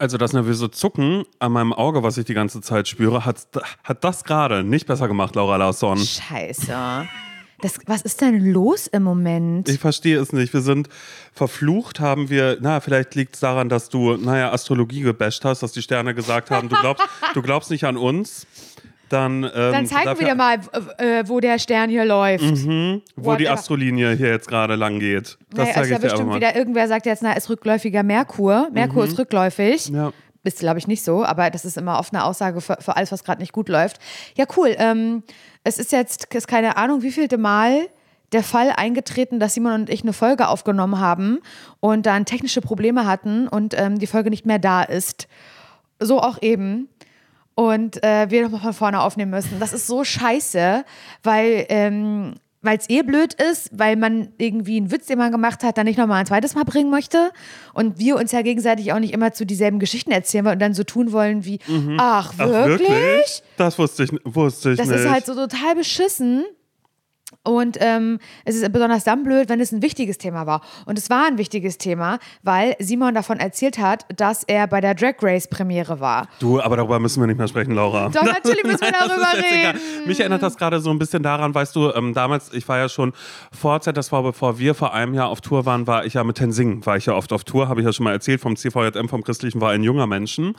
Also das nervöse Zucken an meinem Auge, was ich die ganze Zeit spüre, hat, hat das gerade nicht besser gemacht, Laura Larsson. Scheiße. Das, was ist denn los im Moment? Ich verstehe es nicht. Wir sind verflucht, haben wir, na, vielleicht liegt es daran, dass du, naja, Astrologie gebasht hast, dass die Sterne gesagt haben, du glaubst, du glaubst nicht an uns. Dann, ähm, Dann zeig mir wieder mal, äh, wo der Stern hier läuft. Mhm, wo die Astrolinie hier jetzt gerade lang geht. Das naja, zeige ist ja ich dir bestimmt wieder, irgendwer sagt jetzt, na, ist rückläufiger Merkur. Merkur ist rückläufig. Mhm. Ja. Ist, glaube ich, nicht so, aber das ist immer oft eine Aussage für, für alles, was gerade nicht gut läuft. Ja, cool. Ähm, es ist jetzt, ist keine Ahnung, wie vielte Mal der Fall eingetreten, dass Simon und ich eine Folge aufgenommen haben und dann technische Probleme hatten und ähm, die Folge nicht mehr da ist. So auch eben. Und äh, wir nochmal von vorne aufnehmen müssen. Das ist so scheiße, weil ähm, es eh blöd ist, weil man irgendwie einen Witz, den man gemacht hat, dann nicht nochmal ein zweites Mal bringen möchte. Und wir uns ja gegenseitig auch nicht immer zu dieselben Geschichten erzählen wollen und dann so tun wollen wie, ach, Ach, wirklich? Das wusste ich, wusste ich Das nicht. ist halt so total beschissen. Und ähm, es ist besonders dann blöd, wenn es ein wichtiges Thema war. Und es war ein wichtiges Thema, weil Simon davon erzählt hat, dass er bei der Drag Race Premiere war. Du, aber darüber müssen wir nicht mehr sprechen, Laura. Doch, natürlich müssen wir Nein, darüber egal. reden. Mich erinnert das gerade so ein bisschen daran, weißt du, ähm, damals, ich war ja schon vor ZSV, bevor wir vor einem Jahr auf Tour waren, war ich ja mit Tensing, war ich ja oft auf Tour, habe ich ja schon mal erzählt, vom CVJM, vom Christlichen war ein junger Menschen.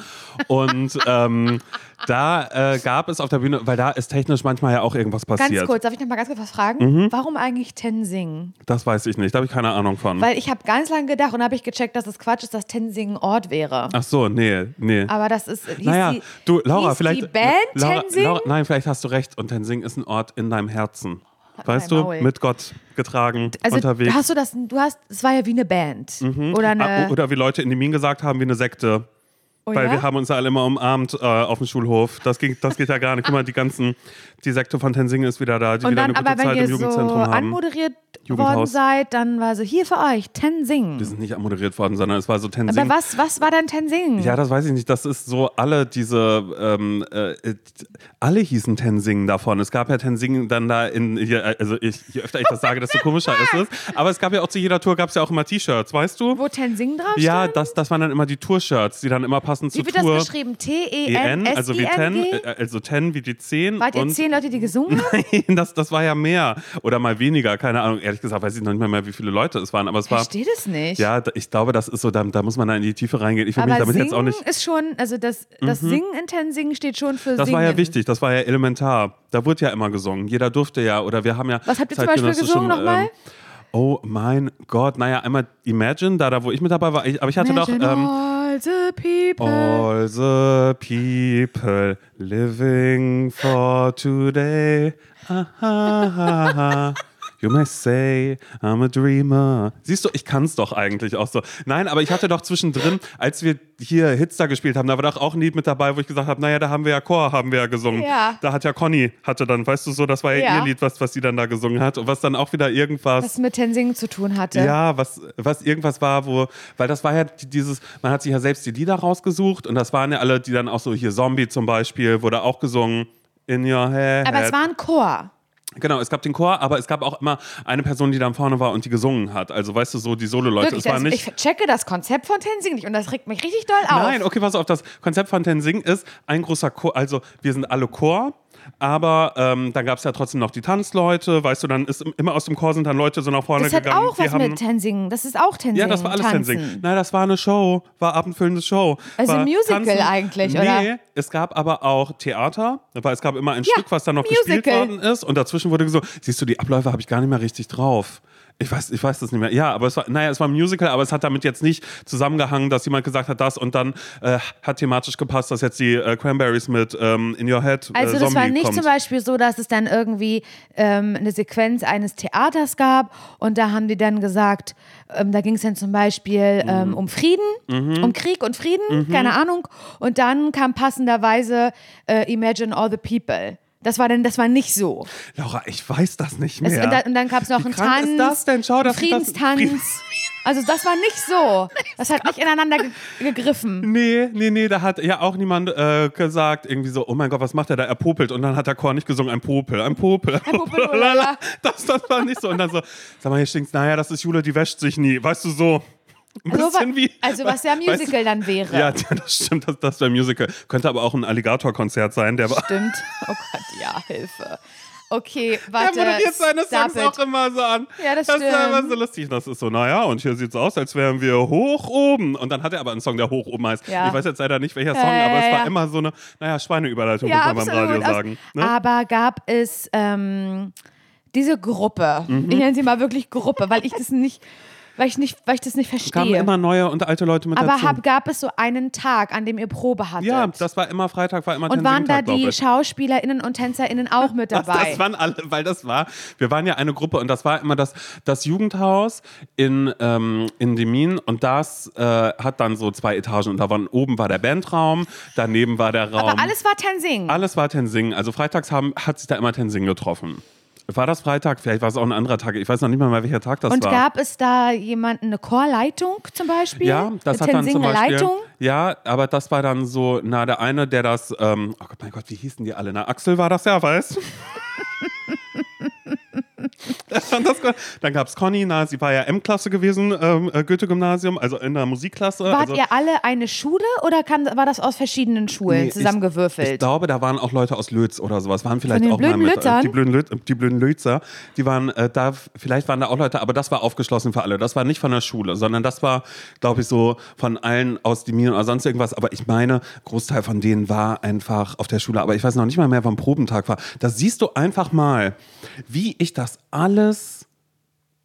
Und ähm, da äh, gab es auf der Bühne, weil da ist technisch manchmal ja auch irgendwas passiert. Ganz kurz, darf ich noch mal ganz kurz was fragen? Warum eigentlich Tenzing? Das weiß ich nicht, da habe ich keine Ahnung von. Weil ich habe ganz lange gedacht und habe ich gecheckt, dass es Quatsch ist, dass Tenzing ein Ort wäre. Ach so, nee, nee. Aber das ist. Hieß naja, die, du, Laura, vielleicht. Die Band Laura, Tenzing? Laura, nein, vielleicht hast du recht. Und Tensing ist ein Ort in deinem Herzen. Weißt mein du, Maul. mit Gott getragen, also unterwegs. hast du das, du hast, es war ja wie eine Band. Oder eine. Ah, oder wie Leute in die Minen gesagt haben, wie eine Sekte. Oh Weil ja? wir haben uns ja alle immer umarmt äh, auf dem Schulhof. Das, ging, das geht ja gar nicht. Guck mal, die ganzen, die Sekte von Tensing ist wieder da, die und wieder dann, eine gute aber wenn Zeit ihr im so Jugendzentrum haben. anmoderiert worden seid, dann war so hier für euch Tenzing. Wir sind nicht moderiert worden, sondern es war so Tensing. Aber was, was war dann Tenzing? Ja, das weiß ich nicht. Das ist so alle diese, ähm, äh, äh, alle hießen Tensing davon. Es gab ja Tensing dann da in, also ich, je öfter ich das sage, desto komischer ist es. Aber es gab ja auch zu jeder Tour gab es ja auch immer T-Shirts, weißt du? Wo Tenzing draufsteht? Ja, das, das waren dann immer die Tour-Shirts, die dann immer passend Wie zur wird Tour. das geschrieben? EN, T-E-N-S-I-N-G? also wie Ten, äh, also Ten wie die Zehn. Wart ihr zehn Leute, die gesungen haben? Nein, das, das war ja mehr. Oder mal weniger, keine Ahnung. Ehrlich gesagt weiß ich noch nicht mehr, wie viele Leute es waren. Aber es Ich war. verstehe das nicht. Ja, ich glaube, das ist so, da, da muss man da in die Tiefe reingehen. Ich will mich aber damit singen jetzt auch nicht. ist schon, also das, das Singen in Tenzing steht schon für Das Singen. war ja wichtig, das war ja elementar. Da wurde ja immer gesungen. Jeder durfte ja, oder wir haben ja. Was habt ihr zum Beispiel gesungen nochmal? oh mein Gott, naja, einmal Imagine, da, da wo ich mit dabei war. Ich, aber ich hatte doch. Imagine Ähm, all the people. All the people living for today. Ah. You may say I'm a dreamer. Siehst du, ich kann's doch eigentlich auch so. Nein, aber ich hatte doch zwischendrin, als wir hier Hitster gespielt haben, da war doch auch ein Lied mit dabei, wo ich gesagt habe, naja, da haben wir ja Chor, haben wir ja gesungen. Ja. Da hat ja Conny, hatte dann, weißt du so, das war ja, Ja. ihr Lied, was, was sie dann da gesungen hat und was dann auch wieder irgendwas... Was mit Tenzing zu tun hatte. Ja, was, was irgendwas war, wo, weil das war ja dieses, man hat sich ja selbst die Lieder rausgesucht und das waren ja alle, die dann auch so hier Zombie zum Beispiel, wurde auch gesungen. In your head. Aber es war ein Chor. Genau, es gab den Chor, aber es gab auch immer eine Person, die dann vorne war und die gesungen hat. Also weißt du, so die Solo-Leute. Es war also nicht. ich checke das Konzept von Tenzing nicht und das regt mich richtig doll auf. Nein, okay, pass auf, das Konzept von Tensing ist ein großer Chor, also wir sind alle Chor, aber ähm, dann gab es ja trotzdem noch die Tanzleute, weißt du, dann ist im- immer aus dem Chor sind dann Leute so nach vorne das hat gegangen. auch die was haben, mit Tenzing. Das ist auch Tenzing. Ja, das war alles Tanzen. Tensing. Nein, das war eine Show, war abendfüllende Show. Also war ein Musical eigentlich, nee, oder? es gab aber auch Theater, weil es gab immer ein Ja, Stück, was dann noch gespielt Musical. worden ist und dazwischen wurde so, siehst du, die Abläufe habe ich gar nicht mehr richtig drauf. Ich weiß, ich weiß das nicht mehr. Ja, aber es war, naja, es war ein Musical, aber es hat damit jetzt nicht zusammengehangen, dass jemand gesagt hat, das und dann äh, hat thematisch gepasst, dass jetzt die äh, Cranberries mit ähm, In Your Head äh, Also das Zombie war nicht kommt. zum Beispiel so, dass es dann irgendwie ähm, eine Sequenz eines Theaters gab und da haben die dann gesagt, ähm, da ging es dann zum Beispiel Mhm. ähm, um Frieden, um Krieg und Frieden, keine Ahnung. Und dann kam passenderweise äh, Imagine All the People. Das war dann, das war nicht so. Laura, ich weiß das nicht Es, mehr. und dann, und dann gab es noch Wie einen Tanz. ist das denn? Schau, dass- Friedenstanz. das- also das war nicht so. Das hat nicht ineinander ge gegriffen. Nee, nee, nee, da hat ja auch niemand äh, gesagt, irgendwie so, oh mein Gott, was macht er da? Er popelt. Und dann hat der Chor nicht gesungen, ein Popel, ein Popel. Ein Popel. Das, das war nicht so. Und dann so, sag mal, hier stinkt's, naja, das ist Jule, die wäscht sich nie. Weißt du, so. Ein Also, wie. also was ja weißt du- Musical dann wäre. Ja, das stimmt, das, das wäre Musical. Könnte aber auch ein Alligator-Konzert sein, der war. Stimmt. Oh Gott, ja, Hilfe. Okay, Der warte. moderiert seine Songs it. auch immer so an. Ja, das ist ja immer stimmt. so lustig. Das ist so, naja, und hier sieht es aus, als wären wir hoch oben. Und dann hat er aber einen Song, der hoch oben heißt. Ja. Ich weiß jetzt leider nicht, welcher Song, Ja, aber es war ja. immer so eine, naja, Schweineüberleitung, Ja, muss man beim absolut. Radio sagen. Ne? Aber gab es ähm, diese Gruppe, Mhm. ich nenne sie mal wirklich Gruppe, weil ich das nicht, weil ich nicht, weil ich das nicht kamen verstehe. immer neue und alte Leute mit Aber dazu. hab, gab es so einen Tag, an dem ihr Probe hattet? ja, das war immer Freitag, war immer und waren da die. SchauspielerInnen und TänzerInnen auch mit dabei? Das waren alle, weil das war, wir waren ja eine Gruppe und das war immer das, das Jugendhaus in, ähm, in Demin und das äh, hat dann so zwei Etagen und da waren, oben war der Bandraum, daneben war der Raum. Aber alles war Tensing. Alles war Tensing. Also freitags haben, hat sich da immer Tensing getroffen. War das Freitag? Vielleicht war es auch ein anderer Tag. Ich weiß noch nicht mal, welcher Tag das und war. gab es da jemanden, eine Chorleitung zum Beispiel? ja, das eine hat dann zum Beispiel. Tensing-Leitung? Ja, aber das war dann so, na, der eine, der das, ähm, oh Gott, mein Gott, wie hießen die alle? Na, Axel war das ja, weißt du? Dann gab es Conny, na, sie war ja M-Klasse gewesen, ähm, äh, Goethe-Gymnasium, also in der Musikklasse. Wart also, ihr alle eine Schule oder kann, war das aus verschiedenen Schulen Nee, ich- zusammengewürfelt? Ich glaube, da waren auch Leute aus Lötz oder sowas. Waren vielleicht auch mal mit. Lützern? Äh, die, blöden Löt, die blöden Lötzer. Die waren äh, da, vielleicht waren da auch Leute, aber das war aufgeschlossen für alle. Das war nicht von der Schule, sondern das war, glaube ich, so von allen aus die Minen oder sonst irgendwas. Aber ich meine, Großteil von denen war einfach auf der Schule. Aber ich weiß noch nicht mal mehr, wann Probentag war. Da siehst du einfach mal, wie ich das alles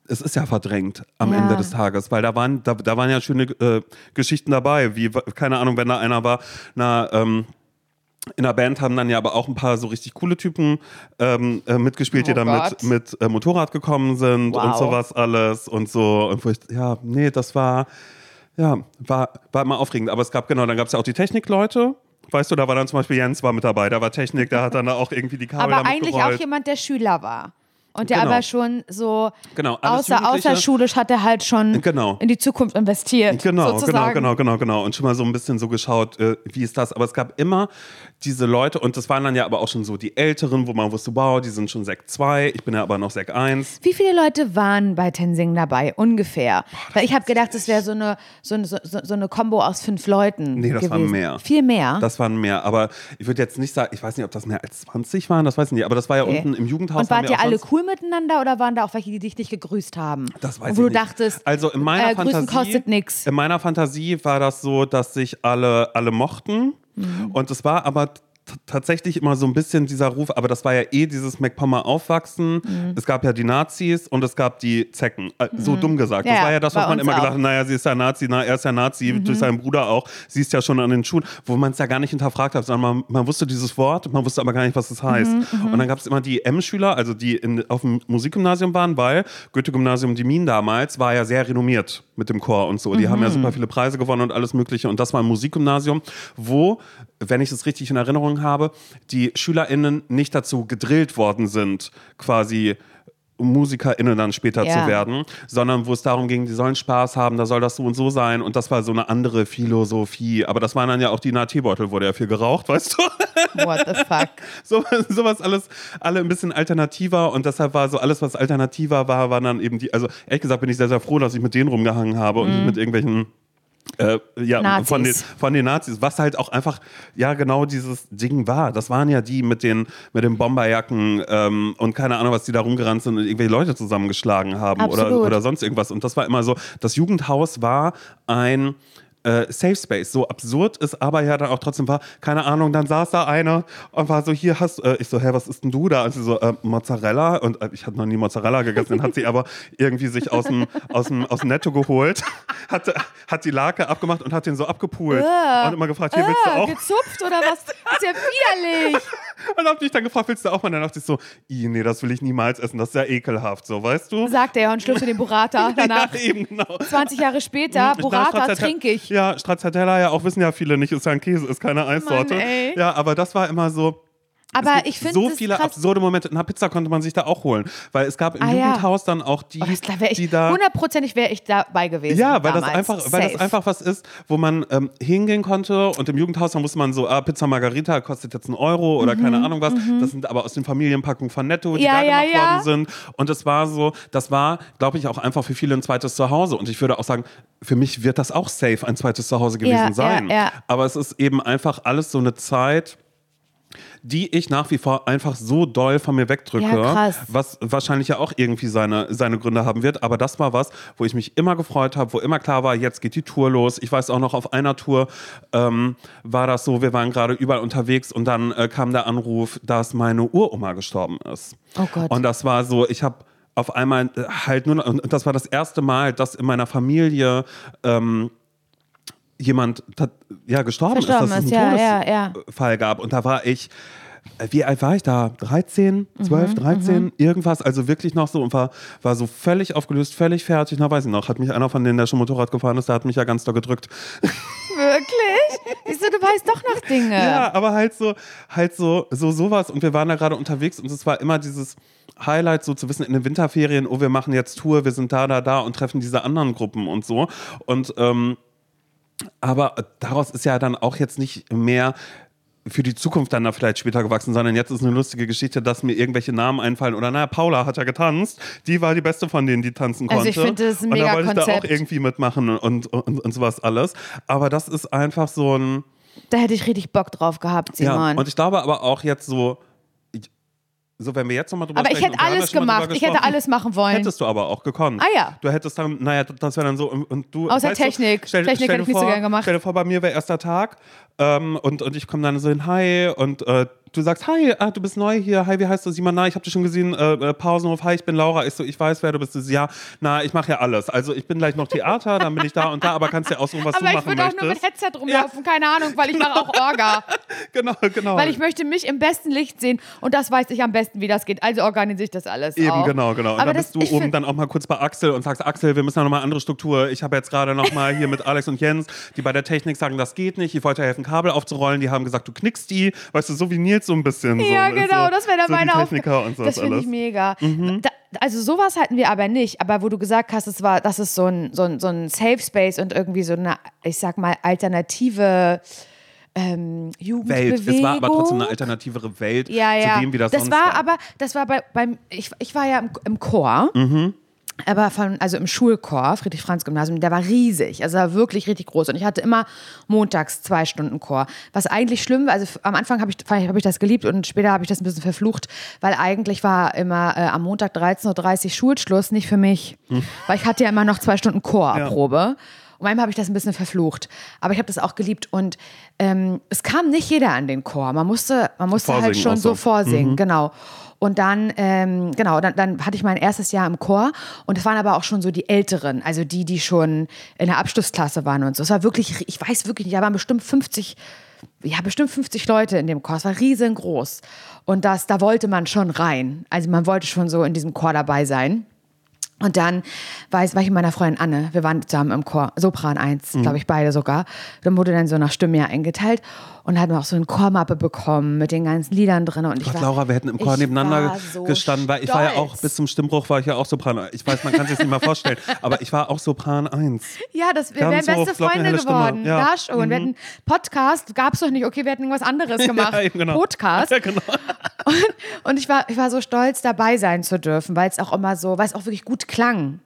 es ist ja verdrängt am Ja. Ende des Tages, weil da waren, da, da waren ja schöne äh, Geschichten dabei, wie, keine Ahnung, wenn da einer war, na, ähm, in der Band haben dann ja aber auch ein paar so richtig coole Typen ähm, äh, mitgespielt, die Oh dann Gott. mit, mit äh, Motorrad gekommen sind Wow. und sowas alles und so. Und wo ich, ja, nee, das war, ja, war, war immer aufregend. Aber es gab, genau, dann gab es ja auch die Technikleute. Weißt du, da war dann zum Beispiel Jens war mit dabei, der war Technik, der hat dann da auch irgendwie die Kabel aber damit eigentlich gerollt. auch jemand, der Schüler war. Und der Genau. aber schon so Genau, außer, außerschulisch hat er halt schon Genau. in die Zukunft investiert. Genau, sozusagen. genau, genau, genau, genau. Und schon mal so ein bisschen so geschaut, äh, wie ist das? Aber es gab immer diese Leute, und das waren dann ja aber auch schon so die Älteren, wo man wusste, wow, die sind schon Sek 2, ich bin ja aber noch Sek 1. Wie viele Leute waren bei Tensing dabei, ungefähr? Weil ich habe gedacht, es wäre so eine, so, eine, so, so eine Kombo aus fünf Leuten Nee, das gewesen. waren mehr. Viel mehr? Das waren mehr, aber ich würde jetzt nicht sagen, ich weiß nicht, ob das mehr als 20 waren, das weiß ich nicht, aber das war ja Okay. unten im Jugendhaus. Und wart ihr alle cool miteinander oder waren da auch welche, die dich nicht gegrüßt haben? Das weiß Und wo ich du nicht. dachtest, also in meiner äh, Grüßen Fantasie, kostet nix. In meiner Fantasie war das so, dass sich alle, alle mochten. Mhm. Und es war aber tatsächlich immer so ein bisschen dieser Ruf, aber das war ja eh dieses MacPommer Aufwachsen. Mhm. Es gab ja die Nazis und es gab die Zecken. Äh, So dumm gesagt. Ja, das war ja das, was man immer auch. Mhm. gedacht hat, naja, sie ist ja Nazi, na, er ist ja Nazi, durch seinen Bruder auch. Sie ist ja schon an den Schulen, wo man es ja gar nicht hinterfragt hat, sondern man, man wusste dieses Wort, man wusste aber gar nicht, was es heißt. Mhm, Und dann gab es immer die M-Schüler, also die in, auf dem Musikgymnasium waren, weil Goethe-Gymnasium Diemin damals war ja sehr renommiert mit dem Chor und so. Die haben ja super viele Preise gewonnen und alles Mögliche. Und das war ein Musikgymnasium, wo, wenn ich es richtig in Erinnerung habe, die SchülerInnen nicht dazu gedrillt worden sind, quasi MusikerInnen dann später Ja. zu werden, sondern wo es darum ging, die sollen Spaß haben, da soll das so und so sein und das war so eine andere Philosophie. Aber das waren dann ja auch die Na-Teebeutel, wurde ja viel geraucht, weißt du? What the fuck? so, sowas alles, alle ein bisschen alternativer und deshalb war so alles, was alternativer war, waren dann eben die, also ehrlich gesagt bin ich sehr, sehr froh, dass ich mit denen rumgehangen habe und nicht mit irgendwelchen äh, ja, Nazis. von den, von den Nazis, was halt auch einfach, ja, genau dieses Ding war. Das waren ja die mit den, mit den Bomberjacken ähm, und keine Ahnung, was die da rumgerannt sind und irgendwelche Leute zusammengeschlagen haben oder, oder sonst irgendwas. Und das war immer so, das Jugendhaus war ein äh, Safe Space. So absurd es aber ja dann auch trotzdem war, keine Ahnung, dann saß da einer und war so, hier hast äh, ich so, hä, was ist denn du da? Und sie so, äh, Mozzarella und äh, ich hatte noch nie Mozzarella gegessen, den hat sie aber irgendwie sich aus dem, aus dem, aus dem Netto geholt, hat, hat die Lake abgemacht und hat den so abgepult und immer gefragt, hier willst du auch? gezupft oder was? Das ist ja widerlich. Und hab dich dann gefragt, willst du auch mal? Und dann dachte ich so, "Ih, nee, das will ich niemals essen, das ist ja ekelhaft, so, weißt du? Sagt er und schlürfte den Burrata danach. Ja, eben, genau. 20 Jahre später, Burrata trinke ich. Ja, Stracciatella ja auch, wissen ja viele nicht, ist ja ein Käse, ist keine Eissorte. ey. Ja, aber das war immer so, Aber ich finde so das viele krass. absurde Momente. Na, Pizza konnte man sich da auch holen, weil es gab im Ah, ja. Jugendhaus dann auch die, Oh, das da wär ich, die da hundertprozentig wäre ich dabei gewesen. Ja, weil das, damals. einfach, weil das einfach was ist, wo man ähm, hingehen konnte und im Jugendhaus, da musste man so, ah, Pizza Margarita kostet jetzt einen Euro oder keine Ahnung was. Das sind aber aus den Familienpackungen von Netto, die Mhm, Ja, da ja, gemacht ja. worden sind. Und es war so, das war, glaube ich, auch einfach für viele ein zweites Zuhause. Und ich würde auch sagen, für mich wird das auch safe ein zweites Zuhause gewesen Ja, ja, sein. ja. Aber es ist eben einfach alles so eine Zeit, die ich nach wie vor einfach so doll von mir wegdrücke, Ja, was wahrscheinlich ja auch irgendwie seine, seine Gründe haben wird. Aber das war was, wo ich mich immer gefreut habe, wo immer klar war, jetzt geht die Tour los. Ich weiß auch noch, auf einer Tour ähm, war das so, wir waren gerade überall unterwegs und dann äh, kam der Anruf, dass meine Uroma gestorben ist. Oh Gott. Und das war so, ich habe auf einmal äh, halt nur, noch- und das war das erste Mal, dass in meiner Familie ähm, jemand ja, gestorben, ist, dass es einen ja, ja, ja. Todesfall gab. Und da war ich, äh, wie alt war ich da? 13, Mhm, 12, 13, irgendwas. Also wirklich noch so und war, war so völlig aufgelöst, völlig fertig. Na, weiß ich noch, hat mich einer von denen, der schon Motorrad gefahren ist, der hat mich ja ganz doll gedrückt. Wirklich? Siehst du, du weißt doch noch Dinge. Ja, aber halt so, halt so, so sowas. Und wir waren da gerade unterwegs und es war immer dieses Highlight, so zu wissen, in den Winterferien, oh, wir machen jetzt Tour, wir sind da, da, da und treffen diese anderen Gruppen und so. Und ähm, aber daraus ist ja dann auch jetzt nicht mehr für die Zukunft dann da vielleicht später gewachsen, sondern jetzt ist eine lustige Geschichte, dass mir irgendwelche Namen einfallen. Oder naja, Paula hat ja getanzt. Die war die beste von denen, die tanzen Also konnte. ich finde, das ist ein Und da mega wollte ich da auch irgendwie mitmachen und, und, und sowas alles. Aber das ist einfach so ein. Da hätte ich richtig Bock drauf gehabt, Ja, Simon. und ich glaube aber auch jetzt so, so wenn wir jetzt nochmal drüber aber ich sprechen. hätte wir haben ja alles gemacht. Ich hätte alles machen wollen. Hättest du aber auch gekonnt. Ah ja. Du hättest dann, naja, das wäre dann so, und, und du. Außer weißt du, Technik. stell, Technik stell hätte ich nicht so vor, gern gemacht. Stell dir vor, bei mir wäre erster Tag ähm, und, und ich komme dann so hin, hi, und äh, du sagst, hi, ah, du bist neu hier, hi, wie heißt du? Simon, na, ich habe dich schon gesehen, äh, äh, Pausenhof, hi, ich bin Laura. Ich so, ich weiß, wer du bist. Du so, ja, na, ich mache ja alles. Also ich bin gleich noch Theater, dann bin ich da und da, aber kannst ja aussuchen, was aber du ich machen würde auch möchtest. nur mit Headset rumlaufen, keine Ahnung, weil ich mache auch Orga. genau, genau. weil ich möchte mich im besten Licht sehen und das weiß ich am besten, wie das geht. Also organisiere ich das alles Eben, auch. genau, genau. Und Aber dann das- bist du ich oben dann auch mal kurz bei Axel und sagst, Axel, wir müssen ja nochmal andere Struktur. Ich habe jetzt gerade nochmal hier mit Alex und Jens, die bei der Technik sagen, das geht nicht. Ich wollte helfen, Kabel aufzurollen. Die haben gesagt, du knickst die. Weißt du, so wie Nils so ein bisschen. Ja, so, genau, so, das wäre dann so meine Aufgabe. Das finde ich alles. Mhm. mega. Da, also sowas hatten wir aber nicht. Aber wo du gesagt hast, es war, das ist so ein, so ein, so ein Safe Space und irgendwie so eine, ich sag mal, alternative ähm, Jugendbewegung. Welt. Es war aber trotzdem eine alternativere Welt ja, ja. zu dem, wie das, das sonst war war. aber, das war bei, beim, ich, ich war ja im, im Chor. Mhm. Aber von, also im Schulchor, Friedrich-Franz-Gymnasium, der war riesig, also war wirklich richtig groß. Und ich hatte immer montags zwei Stunden Chor. Was eigentlich schlimm war, also am Anfang habe ich, hab ich das geliebt und später habe ich das ein bisschen verflucht, weil eigentlich war immer äh, am Montag 13.30 Uhr Schulschluss, nicht für mich. Weil ich hatte ja immer noch zwei Stunden Chorprobe. Und manchmal habe ich das ein bisschen verflucht. Aber ich habe das auch geliebt. Und ähm, es kam nicht jeder an den Chor. Man musste, man musste halt schon so so. vorsingen, genau. Und dann, ähm, genau, dann, dann hatte ich mein erstes Jahr im Chor und es waren aber auch schon so die Älteren, also die, die schon in der Abschlussklasse waren und so. Es war wirklich, ich weiß wirklich nicht, da waren bestimmt 50, ja, bestimmt 50 Leute in dem Chor. Es war riesengroß. Und das, da wollte man schon rein. Also man wollte schon so in diesem Chor dabei sein. Und dann war ich, war ich mit meiner Freundin Anne, wir waren zusammen im Chor, Sopran 1, Mhm. glaube ich, beide sogar. Dann wurde dann so nach Stimme eingeteilt und hatten wir auch so eine Chormappe bekommen mit den ganzen Liedern drin. Und ich Gott, war, Laura, wir hätten im Chor ich nebeneinander so gestanden, weil ich war ja auch bis zum Stimmbruch war ich ja auch Sopran. Ich weiß, man kann sich das nicht mal vorstellen, aber ich war auch Sopran 1. Ja, das, wir wären hoch, beste Freunde Stimme. geworden. Ja. Mhm. Ja, schon. Wir hatten Podcast, gab es doch nicht. Okay, wir hätten irgendwas anderes gemacht. Ja, genau. Podcast. Ja, genau. Und, und ich, war, ich war so stolz, dabei sein zu dürfen, weil es auch immer so, weil es auch wirklich gut klang.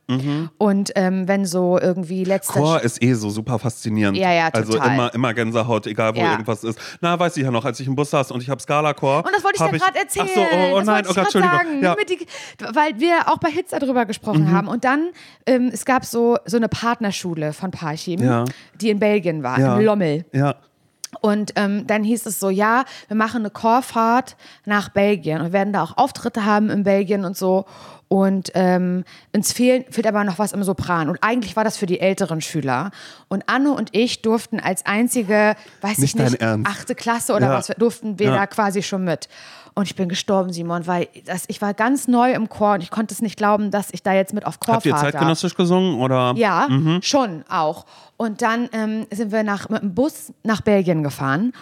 Und ähm, wenn so irgendwie letzter Mhm. Chor ist eh so super faszinierend. Ja, ja, Also total. immer, immer Gänsehaut, egal wo Ja. irgendwas ist. Na, weiß ich ja noch, als ich im Bus saß und ich habe Skala-Chor. Und das wollte ich dir gerade erzählen. Ach so, oh, oh nein, oh Gott, Entschuldigung. sagen. Ja. Mhm. Die, weil wir auch bei Hitze darüber gesprochen haben. Und dann, ähm, es gab so, so eine Partnerschule von Parchim, Ja. die in Belgien war, Ja. in Lommel. Ja. Und ähm, dann hieß es so, ja, wir machen eine Chorfahrt nach Belgien und werden da auch Auftritte haben in Belgien und so. Und ähm, uns fehlen, fehlt aber noch was im Sopran. Und eigentlich war das für die älteren Schüler. Und Anne und ich durften als einzige, weiß Nicht ich nicht, achte Klasse oder Ja. was, durften wir Ja. da quasi schon mit. Und ich bin gestorben, Simon, weil das, ich war ganz neu im Chor und ich konnte es nicht glauben, dass ich da jetzt mit auf Chorfahrt Habt ihr darf. zeitgenössisch gesungen oder? Ja, schon auch. Und dann ähm, sind wir nach, mit dem Bus nach Belgien gefahren.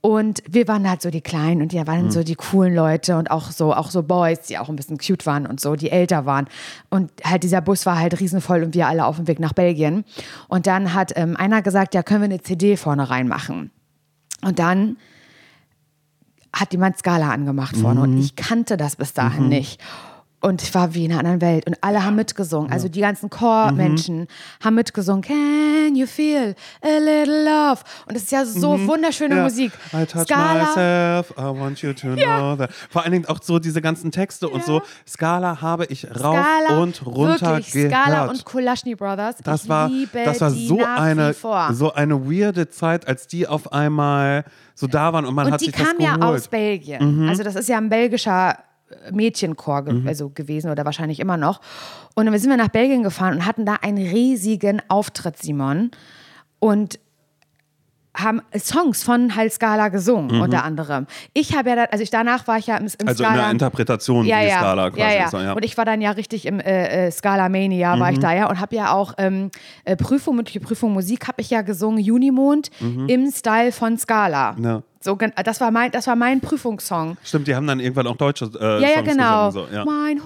Und wir waren halt so die Kleinen und die waren Mhm. so die coolen Leute und auch so, auch so Boys, die auch ein bisschen cute waren und so, die älter waren. Und halt dieser Bus war halt riesenvoll und wir alle auf dem Weg nach Belgien. Und dann hat ähm, einer gesagt, ja, können wir eine CD vorne reinmachen. Und dann hat jemand Skala angemacht vorne und ich kannte das bis dahin nicht. Und ich war wie in einer anderen Welt und alle haben mitgesungen. Also die ganzen Chormenschen haben mitgesungen. Can you feel a little love? Und es ist ja so wunderschöne Ja. Musik. I touch Scala. myself, I want you to know that. Vor allen Dingen auch so diese ganzen Texte und so. Skala habe ich rauf Scala, und runter wirklich, gehört. Scala und Kulaschny Brothers. das ich war, das war die so eine, so eine weirde Zeit, als die auf einmal so da waren und man Und hat die sich das kam ja geholt. Mhm. aus Belgien. Also das ist ja ein belgischer Mädchenchor ge also gewesen oder wahrscheinlich immer noch. Und dann sind wir nach Belgien gefahren und hatten da einen riesigen Auftritt, Simon. Und haben Songs von Hal Scala gesungen, unter anderem. Ich habe ja, da, also ich, danach war ich ja im, im Mhm. also Scala. in der Interpretation ja, ja. Skala quasi ja, ja. ist. Ja. Und ich war dann ja richtig im äh, äh, Scala Mania, war Mhm. ich da ja und habe ja auch ähm, äh, Prüfung, mündliche Prüfung Musik habe ich ja gesungen, Junimond im Style von Scala. Mhm. Ja. So, gen- das war mein, das war mein Prüfungssong. Stimmt, die haben dann irgendwann auch deutsche äh, Ja, ja, Songs genau. gesungen. So, ja. Mein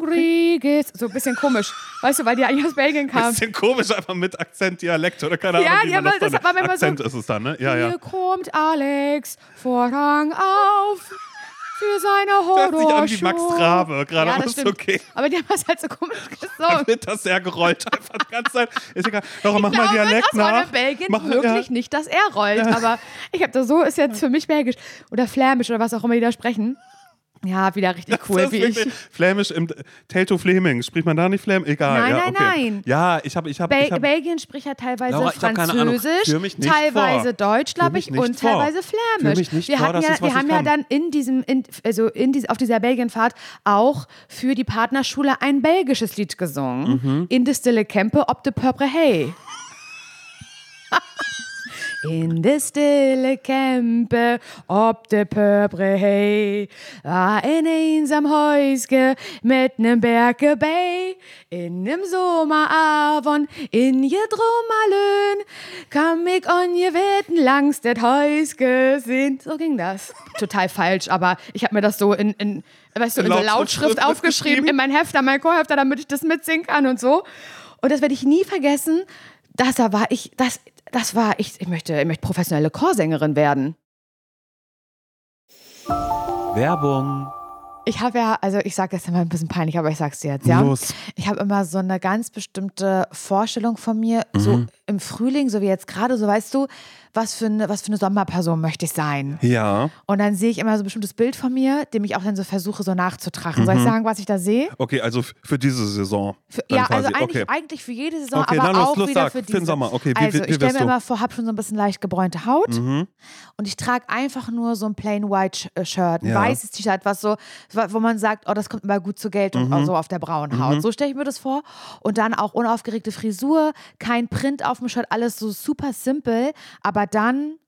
hungriges, so ein bisschen komisch, weißt du, weil die eigentlich aus Belgien kam. Bisschen komisch, einfach mit Akzent, Dialekt oder keine Ja, Ahnung, wie ja, man das aber das dann- war manchmal so- Akzent ist es dann, ne? Ja, ja. Hier kommt Alex, Vorhang auf für seine Hört sich an wie. Max Trabe gerade, ja, aber das ist okay. Aber die haben das halt so komisch gesungen. wird das sehr gerollt einfach die ganze Zeit. Ist egal. Doch, mach ich mal Dialekt das nach. in Belgien Mach, wirklich ja. nicht, dass er rollt. Aber ich habe das so, ist jetzt für mich belgisch oder flämisch oder was auch immer die da sprechen. Ja, wieder richtig cool, Das wie ich. Flämisch im Telto Fleming. Spricht man da nicht Flämisch? Egal. Nein, ja, nein, okay. nein. Ja, ich habe. Ich hab, Bel ich hab, Belgien spricht ja teilweise Laura. Französisch, teilweise vor. Deutsch, glaube ich, und vor. teilweise Flämisch. mich nicht wir vor, hatten ja, ist, wir haben ja dann in diesem, in, also in dies, auf dieser Belgienfahrt auch für die Partnerschule ein belgisches Lied gesungen. Mhm. In de stille Kempe op de purpre Hey. In de stille Kempe op de purpre Hey. War een eenzaam huisje met een berke bij. In dem Sommeravond in je Drommerlön kam ich an je Wetten langs das Häusge sind. So ging das. Total falsch, aber ich habe mir das so in, in, weißt du, in, so Lautschrift aufgeschrieben, in mein Hefter, mein Chorhefter, damit ich das mitsingen kann und so. Und das werde ich nie vergessen. Das da war ich, das, das war ich, ich möchte, ich möchte professionelle Chorsängerin werden. Werbung. Ich habe ja, also ich sage das immer ein bisschen peinlich, aber ich sag's dir jetzt, ja. Los. Ich habe immer so eine ganz bestimmte Vorstellung von mir, so im Frühling, so wie jetzt gerade, so weißt du, was für eine, was für eine Sommerperson möchte ich sein. Ja. Und dann sehe ich immer so ein bestimmtes Bild von mir, dem ich auch dann so versuche, so nachzutragen. Soll ich sagen, was ich da sehe? Okay, also für diese Saison. Für, dann ja, quasi. also eigentlich, okay. eigentlich für jede Saison, Okay, aber na los, auch los, wieder sag. für Für diese. den Sommer. Okay, wie- also wie- wie ich stelle mir du? immer vor, habe schon so ein bisschen leicht gebräunte Haut Mhm. und ich trage einfach nur so ein plain white äh, Shirt, ein Ja. weißes T-Shirt, was so, wo man sagt, oh, das kommt immer gut zur Geltung, Mhm. so auf der braunen Haut. So stelle ich mir das vor. Und dann auch unaufgeregte Frisur, kein Print auf dem Shirt, alles so super simpel, aber dann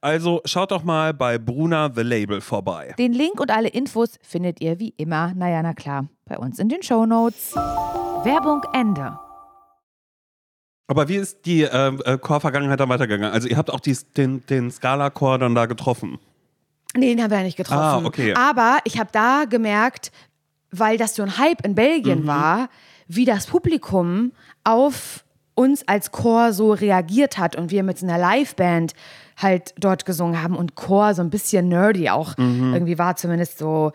Also schaut doch mal bei Bruna The Label vorbei. Den Link und alle Infos findet ihr wie immer, naja, na klar, bei uns in den Shownotes. Werbung Ende. Aber wie ist die äh, äh, Chor-Vergangenheit dann weitergegangen? Also ihr habt auch dies, den, den Scala-Chor dann da getroffen. Nee, den haben wir ja nicht getroffen. Ah, okay. Aber ich habe da gemerkt, weil das so ein Hype in Belgien Mhm. war, wie das Publikum auf uns als Chor so reagiert hat und wir mit so einer Liveband halt dort gesungen haben und Chor so ein bisschen nerdy auch Mhm. irgendwie war, zumindest so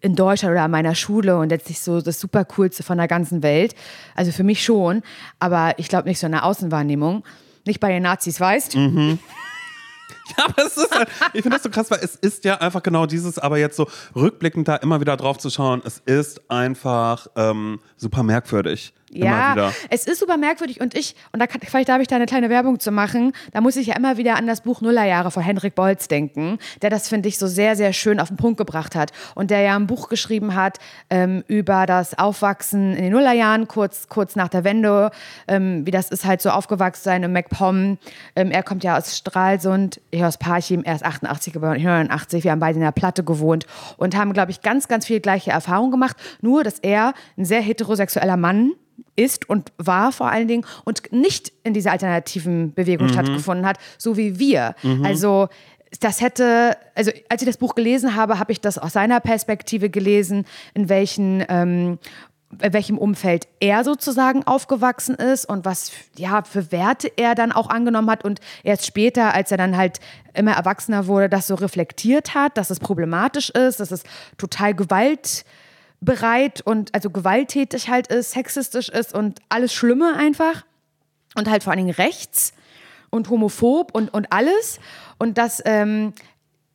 in Deutschland oder an meiner Schule und jetzt nicht so das super coolste von der ganzen Welt. Also für mich schon, aber ich glaube nicht so in der Außenwahrnehmung. Nicht bei den Nazis, weißt? Mhm. Ja, aber es ist, halt- ich finde das so krass, weil es ist ja einfach genau dieses, aber jetzt so rückblickend da immer wieder drauf zu schauen, es ist einfach ähm, super merkwürdig. Ja, es ist super merkwürdig und ich, und da kann, vielleicht darf ich da eine kleine Werbung zu machen, da muss ich ja immer wieder an das Buch Nullerjahre von Henrik Bolz denken, der das, finde ich, so sehr, sehr schön auf den Punkt gebracht hat und der ja ein Buch geschrieben hat ähm, über das Aufwachsen in den Nullerjahren, kurz, kurz nach der Wende, ähm, wie das ist halt so aufgewachsen sein in MacPom. Ähm, er kommt ja aus Stralsund, ich aus Parchim, er ist 88 geboren, ich 89, wir haben beide in der Platte gewohnt und haben, glaube ich, ganz, ganz viel gleiche Erfahrungen gemacht, nur dass er ein sehr heterosexueller Mann ist und war vor allen Dingen und nicht in dieser alternativen Bewegung stattgefunden hat, so wie wir. Also das hätte, also als ich das Buch gelesen habe, habe ich das aus seiner Perspektive gelesen, in welchen ähm, in welchem Umfeld er sozusagen aufgewachsen ist und was ja für Werte er dann auch angenommen hat und erst später, als er dann halt immer erwachsener wurde, das so reflektiert hat, dass es problematisch ist, dass es total gewaltbereit und also gewalttätig halt ist, sexistisch ist und alles Schlimme einfach und halt vor allen Dingen rechts und homophob und, und alles. Und dass ähm,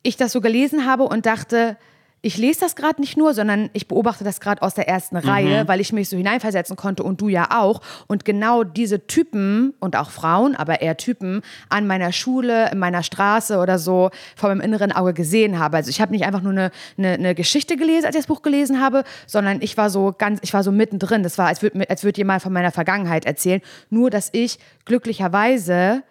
ich das so gelesen habe und dachte, ich lese das gerade nicht nur, sondern ich beobachte das gerade aus der ersten Reihe, weil ich mich so hineinversetzen konnte und du ja auch. Und genau diese Typen und auch Frauen, aber eher Typen an meiner Schule, in meiner Straße oder so vor meinem inneren Auge gesehen habe. Also ich habe nicht einfach nur eine, eine, eine Geschichte gelesen, als ich das Buch gelesen habe, sondern ich war so ganz, ich war so mittendrin. Das war, als würde als würd jemand von meiner Vergangenheit erzählen. Nur, dass ich glücklicherweise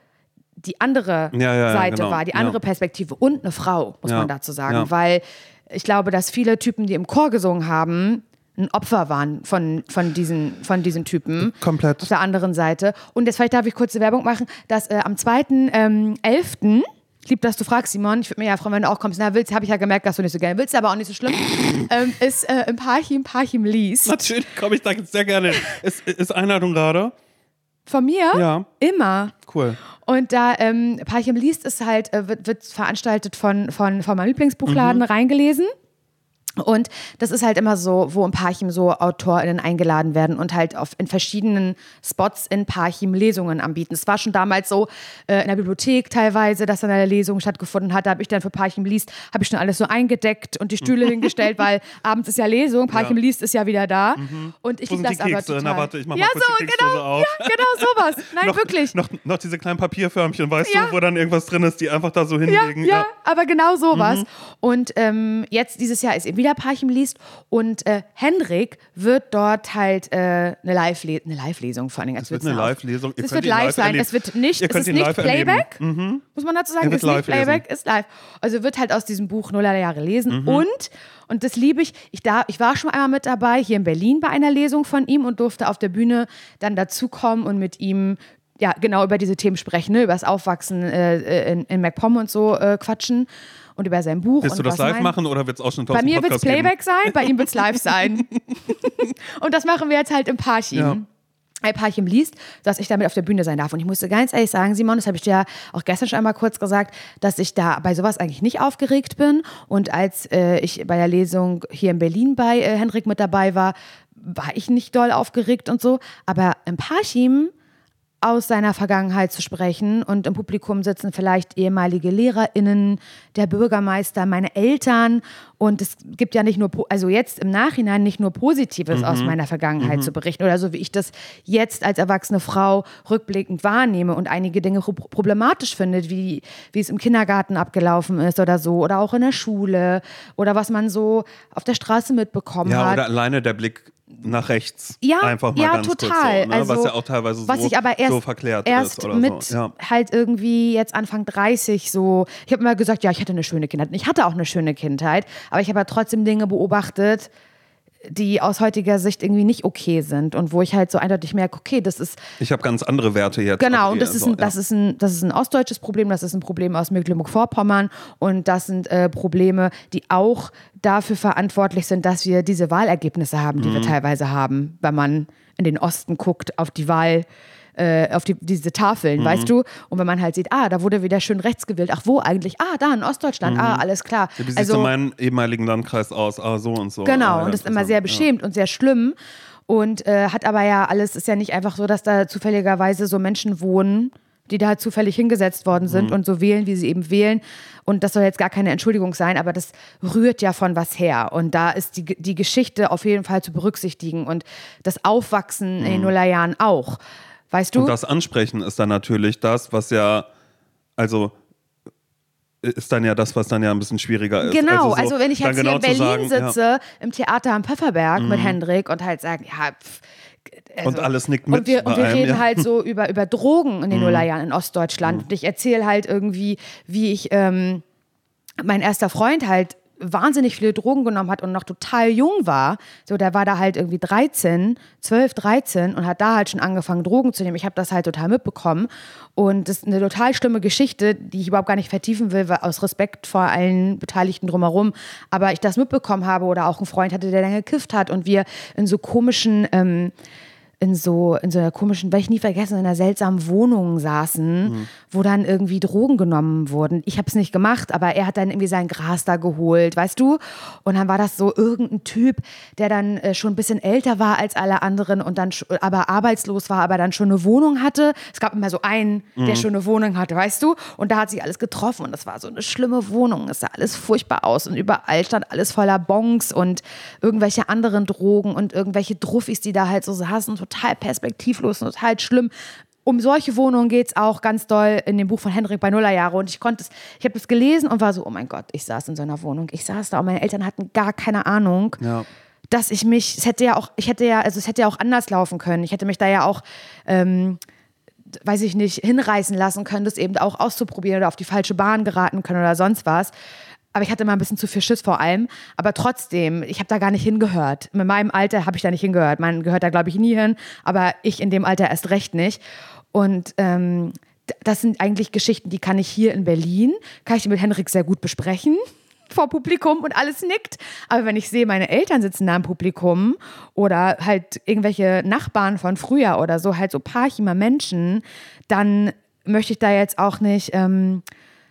die andere Ja, ja, Seite genau. war, die andere Perspektive und eine Frau, muss man dazu sagen. Weil ich glaube, dass viele Typen, die im Chor gesungen haben, ein Opfer waren von, von, diesen, von diesen Typen. Komplett. Auf der anderen Seite. Und jetzt vielleicht darf ich kurze Werbung machen, dass äh, am 2.11. Ähm, 11., Lieb, dass du fragst, Simon. Ich würde mich ja freuen, wenn du auch kommst. Na, willst, habe ich ja gemerkt, dass du nicht so gerne willst, aber auch nicht so schlimm. ähm, ist äh, im Parchim, Parchim Lies. Natürlich komme ich da sehr gerne. Ist, ist Einladung gerade? Von mir? Ja. Immer. Cool. Und da ähm, Parchim liest ist halt, äh, wird, wird veranstaltet von, von, von meinem Lieblingsbuchladen Mhm. reingelesen. Und das ist halt immer so, wo in Parchim so AutorInnen eingeladen werden und halt auf, in verschiedenen Spots in Parchim Lesungen anbieten. Es war schon damals so äh, in der Bibliothek teilweise, dass dann eine Lesung stattgefunden hat. Da habe ich dann für Parchim liest, habe ich schon alles so eingedeckt und die Stühle hingestellt, weil abends ist ja Lesung, Parchim Ja. liest ist ja wieder da. Und ich liebe das die aber Kekse? total. Na, warte, ich mach mal ja, kurz so, genau, auf. ja, genau sowas. Nein, noch, wirklich. Noch, noch diese kleinen Papierförmchen, weißt Ja. du, wo dann irgendwas drin ist, die einfach da so Ja, hinlegen. ja, aber genau sowas. Mhm. Und ähm, jetzt dieses Jahr ist eben wieder Parchim liest und äh, Henrik wird dort halt äh, eine Live-Le- eine Live-Lesung vor allen Dingen. Es wird eine Live-Lesung. Es wird live live sein. erleben. Es wird nicht, es ist nicht live. Playback. Muss man dazu sagen, es ist nicht live lesen. Playback, ist live. Also wird halt aus diesem Buch Nuller Jahre lesen. Mhm. Und, und das liebe ich, ich, da, ich war schon einmal mit dabei, hier in Berlin bei einer Lesung von ihm und durfte auf der Bühne dann dazukommen und mit ihm ja, genau über diese Themen sprechen, ne? über das Aufwachsen äh, in, in MacPom und so äh, quatschen und über sein Buch. Willst du das live mein- machen oder wird es auch schon Bei mir wird es? Playback sein, bei ihm wird es live sein. und das machen wir jetzt halt im Parchim. Ja. Ein Parchim liest, dass ich damit auf der Bühne sein darf. Und ich musste ganz ehrlich sagen, Simon, das habe ich dir ja auch gestern schon einmal kurz gesagt, dass ich da bei sowas eigentlich nicht aufgeregt bin. Und als äh, ich bei der Lesung hier in Berlin bei äh, Henrik mit dabei war, war ich nicht doll aufgeregt und so. Aber im Parchim aus seiner Vergangenheit zu sprechen. Und im Publikum sitzen vielleicht ehemalige LehrerInnen, der Bürgermeister, meine Eltern. Und es gibt ja nicht nur, also jetzt im Nachhinein nicht nur Positives mhm. aus meiner Vergangenheit mhm. zu berichten oder so, wie ich das jetzt als erwachsene Frau rückblickend wahrnehme und einige Dinge problematisch finde, wie, wie es im Kindergarten abgelaufen ist oder so oder auch in der Schule oder was man so auf der Straße mitbekommen ja, hat. Ja, oder alleine der Blick nach rechts. Ja, einfach mal ja, ganz total. Kurz so, ne? also, was ja auch teilweise was so, ich aber erst, so verklärt erst ist oder mit so. Ja. halt irgendwie jetzt Anfang 30 so. Ich habe immer gesagt, ja, ich hatte eine schöne Kindheit. Ich hatte auch eine schöne Kindheit, aber ich habe ja trotzdem Dinge beobachtet, die aus heutiger Sicht irgendwie nicht okay sind und wo ich halt so eindeutig merke, okay, das ist. Ich habe ganz andere Werte jetzt. Genau, und das ist, ein, das, ist ein, das ist ein ostdeutsches Problem, das ist ein Problem aus Mecklenburg-Vorpommern und das sind äh, Probleme, die auch dafür verantwortlich sind, dass wir diese Wahlergebnisse haben, die mhm. wir teilweise haben, wenn man in den Osten guckt, auf die Wahl äh, auf die, diese Tafeln, mhm. weißt du? Und wenn man halt sieht, ah, da wurde wieder schön rechts gewählt. Ach, wo eigentlich? Ah, da in Ostdeutschland. Ah, mhm. Ah, alles klar. Ja, wie sieht also, so mein ehemaligen Landkreis aus? Ah, so und so. Genau, ah, und das ist immer sehr beschämt ja. und sehr schlimm. Und äh, hat aber ja alles, ist ja nicht einfach so, dass da zufälligerweise so Menschen wohnen, die da halt zufällig hingesetzt worden sind mhm. und so wählen, wie sie eben wählen. Und das soll jetzt gar keine Entschuldigung sein, aber das rührt ja von was her. Und da ist die, die Geschichte auf jeden Fall zu berücksichtigen und das Aufwachsen mhm. in den mhm. Nullerjahren auch. Weißt du? Und das Ansprechen ist dann natürlich das, was ja, also ist dann ja das, was dann ja ein bisschen schwieriger ist. Genau, also, so, also wenn ich jetzt genau hier in Berlin sagen, sitze, ja. im Theater am Pfefferberg mhm. mit Hendrik und halt sage, ja, pff, also, und alles nickt mit. Und wir, und wir einem, reden ja. halt so über, über Drogen in den mhm. Nullerjahren in Ostdeutschland. Mhm. Und ich erzähle halt irgendwie, wie ich ähm, mein erster Freund halt wahnsinnig viele Drogen genommen hat und noch total jung war, so der war da halt irgendwie 13, 12, 13 und hat da halt schon angefangen Drogen zu nehmen. Ich habe das halt total mitbekommen und das ist eine total schlimme Geschichte, die ich überhaupt gar nicht vertiefen will, aus Respekt vor allen Beteiligten drumherum. Aber ich das mitbekommen habe oder auch einen Freund hatte, der dann gekifft hat und wir in so komischen ähm, in so, in so einer komischen, weil ich nie vergessen, in einer seltsamen Wohnung saßen, mhm. Wo dann irgendwie Drogen genommen wurden. Ich habe es nicht gemacht, aber er hat dann irgendwie sein Gras da geholt, weißt du? Und dann war das so irgendein Typ, der dann äh, schon ein bisschen älter war als alle anderen und dann aber arbeitslos war, aber dann schon eine Wohnung hatte. Es gab immer so einen, mhm. der schon eine Wohnung hatte, weißt du? Und da hat sich alles getroffen und das war so eine schlimme Wohnung. Es sah alles furchtbar aus und überall stand alles voller Bonks und irgendwelche anderen Drogen und irgendwelche Druffis, die da halt so saßen, total perspektivlos und total schlimm. Um solche Wohnungen geht es auch ganz doll in dem Buch von Henrik bei Nullerjahre. Und ich konnte es, ich habe das gelesen und war so, oh mein Gott, ich saß in so einer Wohnung. Ich saß da und meine Eltern hatten gar keine Ahnung. Ja dass ich mich, es hätte ja auch, ich hätte ja, also es hätte ja auch anders laufen können. Ich hätte mich da ja auch, ähm, weiß ich nicht, hinreißen lassen können, das eben auch auszuprobieren oder auf die falsche Bahn geraten können oder sonst was. Aber ich hatte immer ein bisschen zu viel Schiss vor allem. Aber trotzdem, ich habe da gar nicht hingehört. Mit meinem Alter habe ich da nicht hingehört. Man gehört da, glaube ich, nie hin. Aber ich in dem Alter erst recht nicht. Und ähm, das sind eigentlich Geschichten, die kann ich hier in Berlin, kann ich mit Henrik sehr gut besprechen vor Publikum und alles nickt. Aber wenn ich sehe, meine Eltern sitzen da im Publikum oder halt irgendwelche Nachbarn von früher oder so, halt so Parchimer Menschen, dann möchte ich da jetzt auch nicht ähm,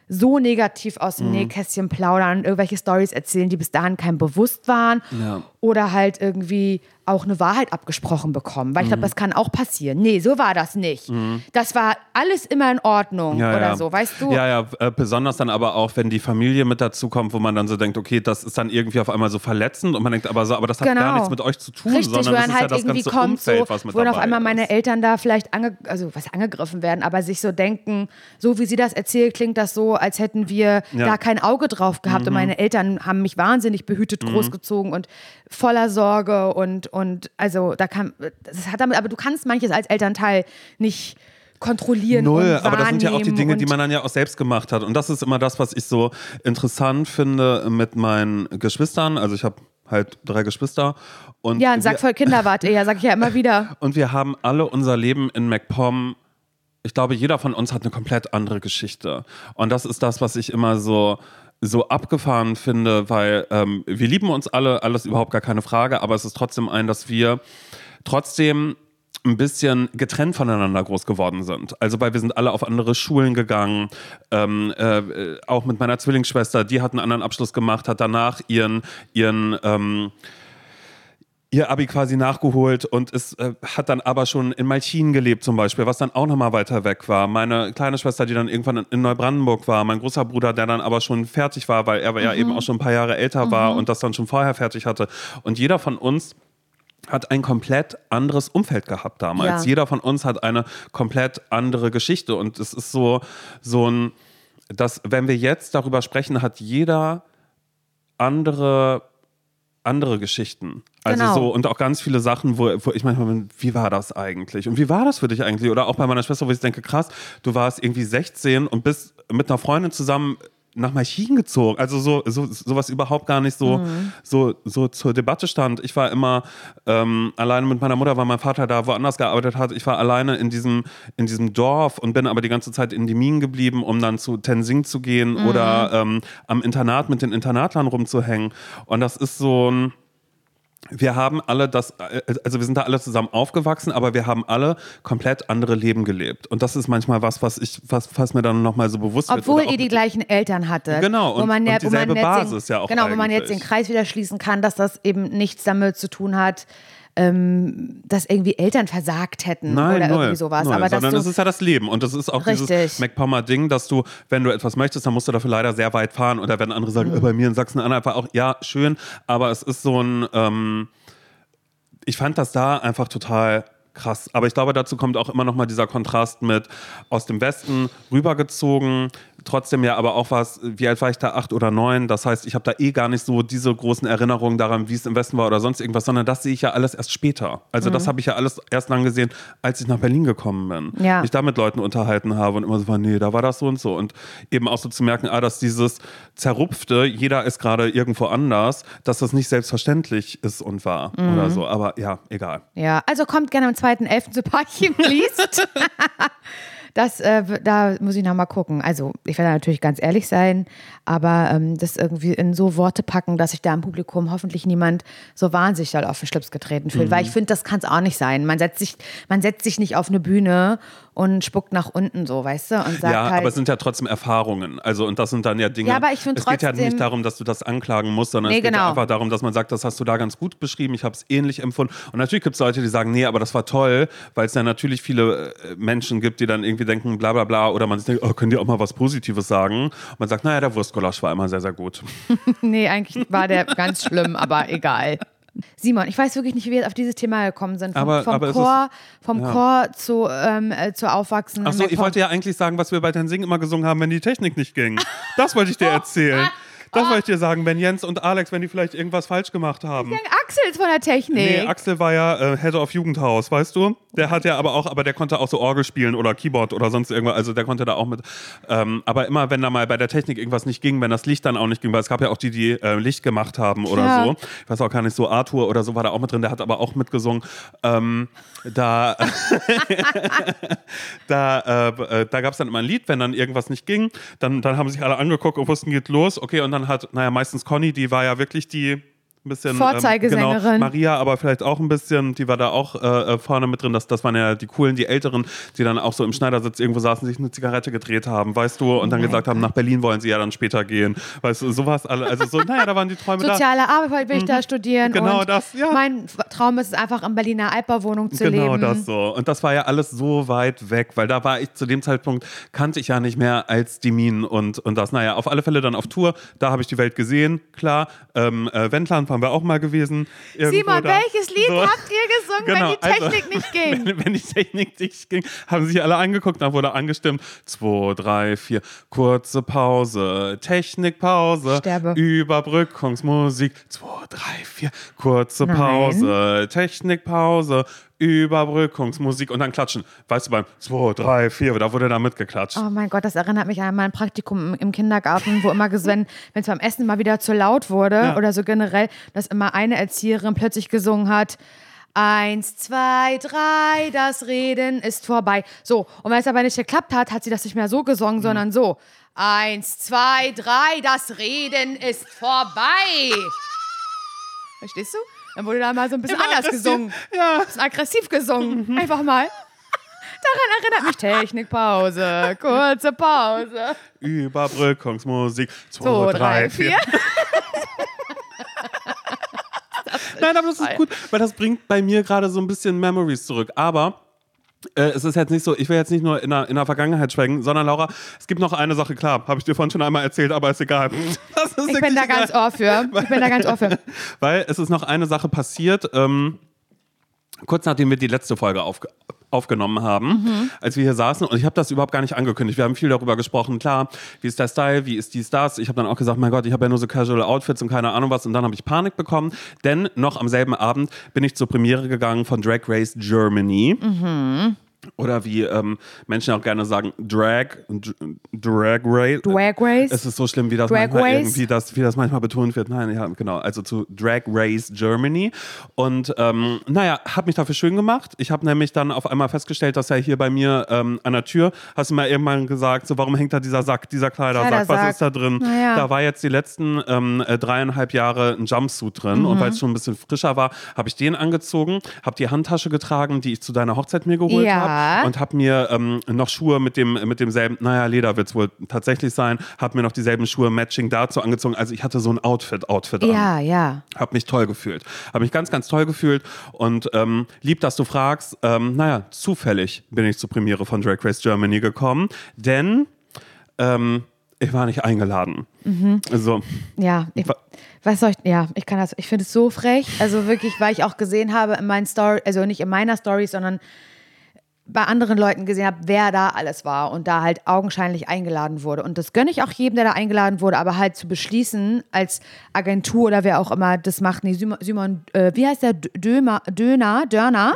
so negativ aus dem mhm. Nähkästchen plaudern, irgendwelche Stories erzählen, die bis dahin keinem bewusst waren. Ja. Oder halt irgendwie auch eine Wahrheit abgesprochen bekommen. Weil ich glaube, mhm. das kann auch passieren. Nee, so war das nicht. Mhm. Das war alles immer in Ordnung ja, oder ja. so, weißt du? Ja, ja, äh, besonders dann aber auch, wenn die Familie mit dazu kommt, wo man dann so denkt, okay, das ist dann irgendwie auf einmal so verletzend und man denkt, aber so, aber das hat genau. gar nichts mit euch zu tun, Richtig, sondern das ist halt ja das ganze kommt, Umfeld, so, was mit wo dabei auf einmal meine ist. Eltern da vielleicht ange also was angegriffen werden, aber sich so denken, so wie sie das erzählt, klingt das so, als hätten wir ja. da kein Auge drauf gehabt mhm. und meine Eltern haben mich wahnsinnig behütet mhm. großgezogen und voller Sorge und und also da kann, das hat damit, aber du kannst manches als Elternteil nicht kontrollieren. Null, aber das sind ja auch die Dinge, die man dann ja auch selbst gemacht hat. Und das ist immer das, was ich so interessant finde mit meinen Geschwistern. Also ich habe halt drei Geschwister. Und ja, ein Sack voll Kinder wart ihr, ja, sag ich ja immer wieder. Und wir haben alle unser Leben in MacPom ich glaube, jeder von uns hat eine komplett andere Geschichte. Und das ist das, was ich immer so so abgefahren finde, weil ähm, wir lieben uns alle, alles überhaupt gar keine Frage, aber es ist trotzdem ein, dass wir trotzdem ein bisschen getrennt voneinander groß geworden sind. Also weil wir sind alle auf andere Schulen gegangen, ähm, äh, auch mit meiner Zwillingsschwester, die hat einen anderen Abschluss gemacht, hat danach ihren, ihren ähm, ihr Abi quasi nachgeholt und es äh, hat dann aber schon in Malchin gelebt zum Beispiel, was dann auch nochmal weiter weg war. Meine kleine Schwester, die dann irgendwann in Neubrandenburg war, mein großer Bruder, der dann aber schon fertig war, weil er ja eben auch schon ein paar Jahre älter war und das dann schon vorher fertig hatte. Und jeder von uns hat ein komplett anderes Umfeld gehabt damals. Ja. Jeder von uns hat eine komplett andere Geschichte und es ist so, so ein, dass wenn wir jetzt darüber sprechen, hat jeder andere andere Geschichten. Also Genau. so und auch ganz viele Sachen, wo, wo ich manchmal bin, wie war das eigentlich? Und wie war das für dich eigentlich? Oder auch bei meiner Schwester, wo ich denke, krass, du warst irgendwie 16 und bist mit einer Freundin zusammen nach Malchin gezogen. Also so, so sowas überhaupt gar nicht so, so, so zur Debatte stand. Ich war immer ähm, alleine mit meiner Mutter, weil mein Vater da woanders gearbeitet hat. Ich war alleine in diesem, in diesem Dorf und bin aber die ganze Zeit in die Minen geblieben, um dann zu Tenzing zu gehen oder ähm, am Internat mit den Internatlern rumzuhängen. Und das ist so ein wir haben alle das, also wir sind da alle zusammen aufgewachsen, aber wir haben alle komplett andere Leben gelebt. Und das ist manchmal was, was ich, was, was mir dann nochmal so bewusst wird. Obwohl Oder auch ihr die gleichen Eltern hattet. Genau, wo und- man und ja, wo dieselbe man Basis den, ja auch Genau, wo man jetzt den eigentlich. Kreis wieder schließen kann, dass das eben nichts damit zu tun hat, ähm, dass irgendwie Eltern versagt hätten Nein, oder null, irgendwie sowas. null, Aber sondern du, es ist ja das Leben und das ist auch Richtig. dieses MacPommer-Ding, dass du, wenn du etwas möchtest, dann musst du dafür leider sehr weit fahren oder wenn andere Mhm. sagen, äh, bei mir in Sachsen-Anhalt war auch, ja, schön, aber es ist so ein, ähm, ich fand das da einfach total krass. Aber ich glaube, dazu kommt auch immer noch mal dieser Kontrast mit aus dem Westen rübergezogen. Trotzdem ja aber auch was, wie alt war ich da? Acht oder neun. Das heißt, ich habe da eh gar nicht so diese großen Erinnerungen daran, wie es im Westen war oder sonst irgendwas, sondern das sehe ich ja alles erst später. Also das habe ich ja alles erst dann gesehen, als ich nach Berlin gekommen bin. Ja. Ich da mit Leuten unterhalten habe und immer so war, nee, da war das so und so. Und eben auch so zu merken, ah, dass dieses Zerrupfte, jeder ist gerade irgendwo anders, dass das nicht selbstverständlich ist und war oder so. Aber ja, egal. ja, also kommt gerne am 2.11. zu Parchim liest. Das, äh, da muss ich noch mal gucken. Also, ich werde natürlich ganz ehrlich sein, aber ähm, das irgendwie in so Worte packen, dass sich da im Publikum hoffentlich niemand so wahnsinnig doll auf den Schlips getreten fühlt. Weil ich finde, das kann es auch nicht sein. Man setzt, sich, man setzt sich nicht auf eine Bühne und spuckt nach unten so, weißt du? Und sagt Ja, halt, aber es sind ja trotzdem Erfahrungen. Also, und das sind dann ja Dinge. Ja, aber ich find Es geht ja trotzdem- nicht darum, dass du das anklagen musst, sondern Nee, es geht ja genau. einfach darum, dass man sagt, das hast du da ganz gut beschrieben, ich habe es ähnlich empfunden. Und natürlich gibt es Leute, die sagen, nee, aber das war toll, weil es ja natürlich viele äh, Menschen gibt, die dann irgendwie denken, bla bla bla, oder man denkt, oh, können die auch mal was Positives sagen? Und man sagt, naja, der Wurstgulasch war immer sehr, sehr gut. Nee, eigentlich war der ganz schlimm, aber egal. Simon, ich weiß wirklich nicht, wie wir jetzt auf dieses Thema gekommen sind. Vom, Aber- vom aber es Chor, vom ja. Chor zu, ähm, äh, zu Aufwachsen. Achso, ich wollte ja eigentlich sagen, was wir bei Tensing immer gesungen haben, wenn die Technik nicht ging. Das wollte ich dir erzählen. Das wollte ich dir sagen, wenn Jens und Alex, wenn die vielleicht irgendwas falsch gemacht haben. Axel ist von der Technik. Nee, Axel war ja äh, Head of Jugendhaus, weißt du? Der hat ja aber auch, aber der konnte auch so Orgel spielen oder Keyboard oder sonst irgendwas. Also der konnte da auch mit. Ähm, aber immer, wenn da mal bei der Technik irgendwas nicht ging, wenn das Licht dann auch nicht ging, weil es gab ja auch die, die äh, Licht gemacht haben oder Ja. so. Ich weiß auch gar nicht, so Arthur oder so war da auch mit drin, der hat aber auch mitgesungen. Ähm, da da, äh, äh, da gab es dann immer ein Lied, wenn dann irgendwas nicht ging, dann, dann haben sich alle angeguckt und wussten, geht los. Okay, und dann hat, naja, meistens Conny, die war ja wirklich die ein bisschen Vorzeigesängerin. Ähm, genau, Maria, aber vielleicht auch ein bisschen, die war da auch äh, vorne mit drin. Das, das waren ja die coolen, die Älteren, die dann auch so im Schneidersitz irgendwo saßen, sich eine Zigarette gedreht haben, weißt du, und dann gesagt haben, nach Berlin wollen sie ja dann später gehen. Weißt du, sowas alle. Also so, naja, da waren die Träume da. Soziale Arbeit will ich da studieren. Genau das, ja. Mein Traum ist es einfach, in Berliner Altbauwohnung zu Genau leben. das so. Und das war ja alles so weit weg, weil da war ich zu dem Zeitpunkt, kannte ich ja nicht mehr als die Minen und, und das. Naja, auf alle Fälle dann auf Tour. Da habe ich die Welt gesehen, klar. Ähm, äh, Wendland waren wir auch mal gewesen. Simon, da. welches Lied So. habt ihr gesungen, Genau, wenn die also- Technik nicht ging? Wenn, wenn die Technik nicht ging, haben sich alle angeguckt, dann wurde angestimmt. Zwei, drei, vier, kurze Pause, Technikpause, Sterbe. Überbrückungsmusik. Zwei, drei, vier, kurze Nein. Pause, Technikpause, Überbrückungsmusik und dann klatschen. Weißt du, beim zwei, drei, vier, da wurde da mitgeklatscht. Oh mein Gott, das erinnert mich an mein Praktikum im- Kindergarten, wo immer, wenn es beim Essen mal wieder zu laut wurde Ja. oder so generell, dass immer eine Erzieherin plötzlich gesungen hat. Eins, zwei, drei, das Reden ist vorbei. So, und wenn es aber nicht geklappt hat, hat sie das nicht mehr so gesungen, sondern so. Eins, zwei, drei, das Reden ist vorbei. Verstehst du? Dann wurde da mal so ein bisschen anders aggressiv. gesungen. Ja. Ein bisschen aggressiv gesungen. Einfach mal. Daran erinnert mich Technikpause, kurze Pause. Überbrückungsmusik. Zwei, So, drei, vier. Nein, aber das ist gut, weil das bringt bei mir gerade so ein bisschen Memories zurück. Aber äh, es ist jetzt nicht so, ich will jetzt nicht nur in der, in der Vergangenheit schwenken, sondern Laura, es gibt noch eine Sache, klar, habe ich dir vorhin schon einmal erzählt, aber ist egal. Ist ich bin da ganz ohr für. Ich bin da ganz ohr für. Weil es ist noch eine Sache passiert, ähm, kurz nachdem wir die letzte Folge aufge aufgenommen haben, mhm. als wir hier saßen. Und ich habe das überhaupt gar nicht angekündigt. Wir haben viel darüber gesprochen. Klar, wie ist der Style, wie ist dies, das. Ich habe dann auch gesagt, mein Gott, ich habe ja nur so Casual Outfits und keine Ahnung was. Und dann habe ich Panik bekommen, denn noch am selben Abend bin ich zur Premiere gegangen von Drag Race Germany. Mhm. Oder wie ähm, Menschen auch gerne sagen, Drag, Drag Race. Drag Race. Es ist so schlimm, wie das, Drag manchmal Race. irgendwie das, wie das manchmal betont wird. Nein, ja, genau. Also zu Drag Race Germany. Und ähm, naja, habe mich dafür schön gemacht. Ich habe nämlich dann auf einmal festgestellt, dass ja hier bei mir ähm, an der Tür, hast du mal irgendwann gesagt, so warum hängt da dieser Sack, dieser Kleidersack, Kleidersack. was ist da drin? Ja. Da war jetzt die letzten ähm, äh, dreieinhalb Jahre ein Jumpsuit drin. Mhm. Und weil es schon ein bisschen frischer war, habe ich den angezogen, habe die Handtasche getragen, die ich zu deiner Hochzeit mir geholt ja. habe und habe mir ähm, noch Schuhe mit dem mit demselben, naja, Leder wird es wohl tatsächlich sein, habe mir noch dieselben Schuhe Matching dazu angezogen. Also ich hatte so ein Outfit, Outfit ja, an. Ja, ja. Habe mich toll gefühlt. Habe mich ganz, ganz toll gefühlt und ähm, lieb, dass du fragst. Ähm, naja, zufällig bin ich zur Premiere von Drag Race Germany gekommen, denn ähm, ich war nicht eingeladen. Mhm. Also, ja, ich, was soll ich, ja, ich kann das, ich finde es so frech. Also wirklich, weil ich auch gesehen habe in meinen Story, also nicht in meiner Story, sondern bei anderen Leuten gesehen habe, wer da alles war und da halt augenscheinlich eingeladen wurde. Und das gönne ich auch jedem, der da eingeladen wurde, aber halt zu beschließen, als Agentur oder wer auch immer das macht, nee, Simon, äh, wie heißt der? Dömer, Döner, Dörner?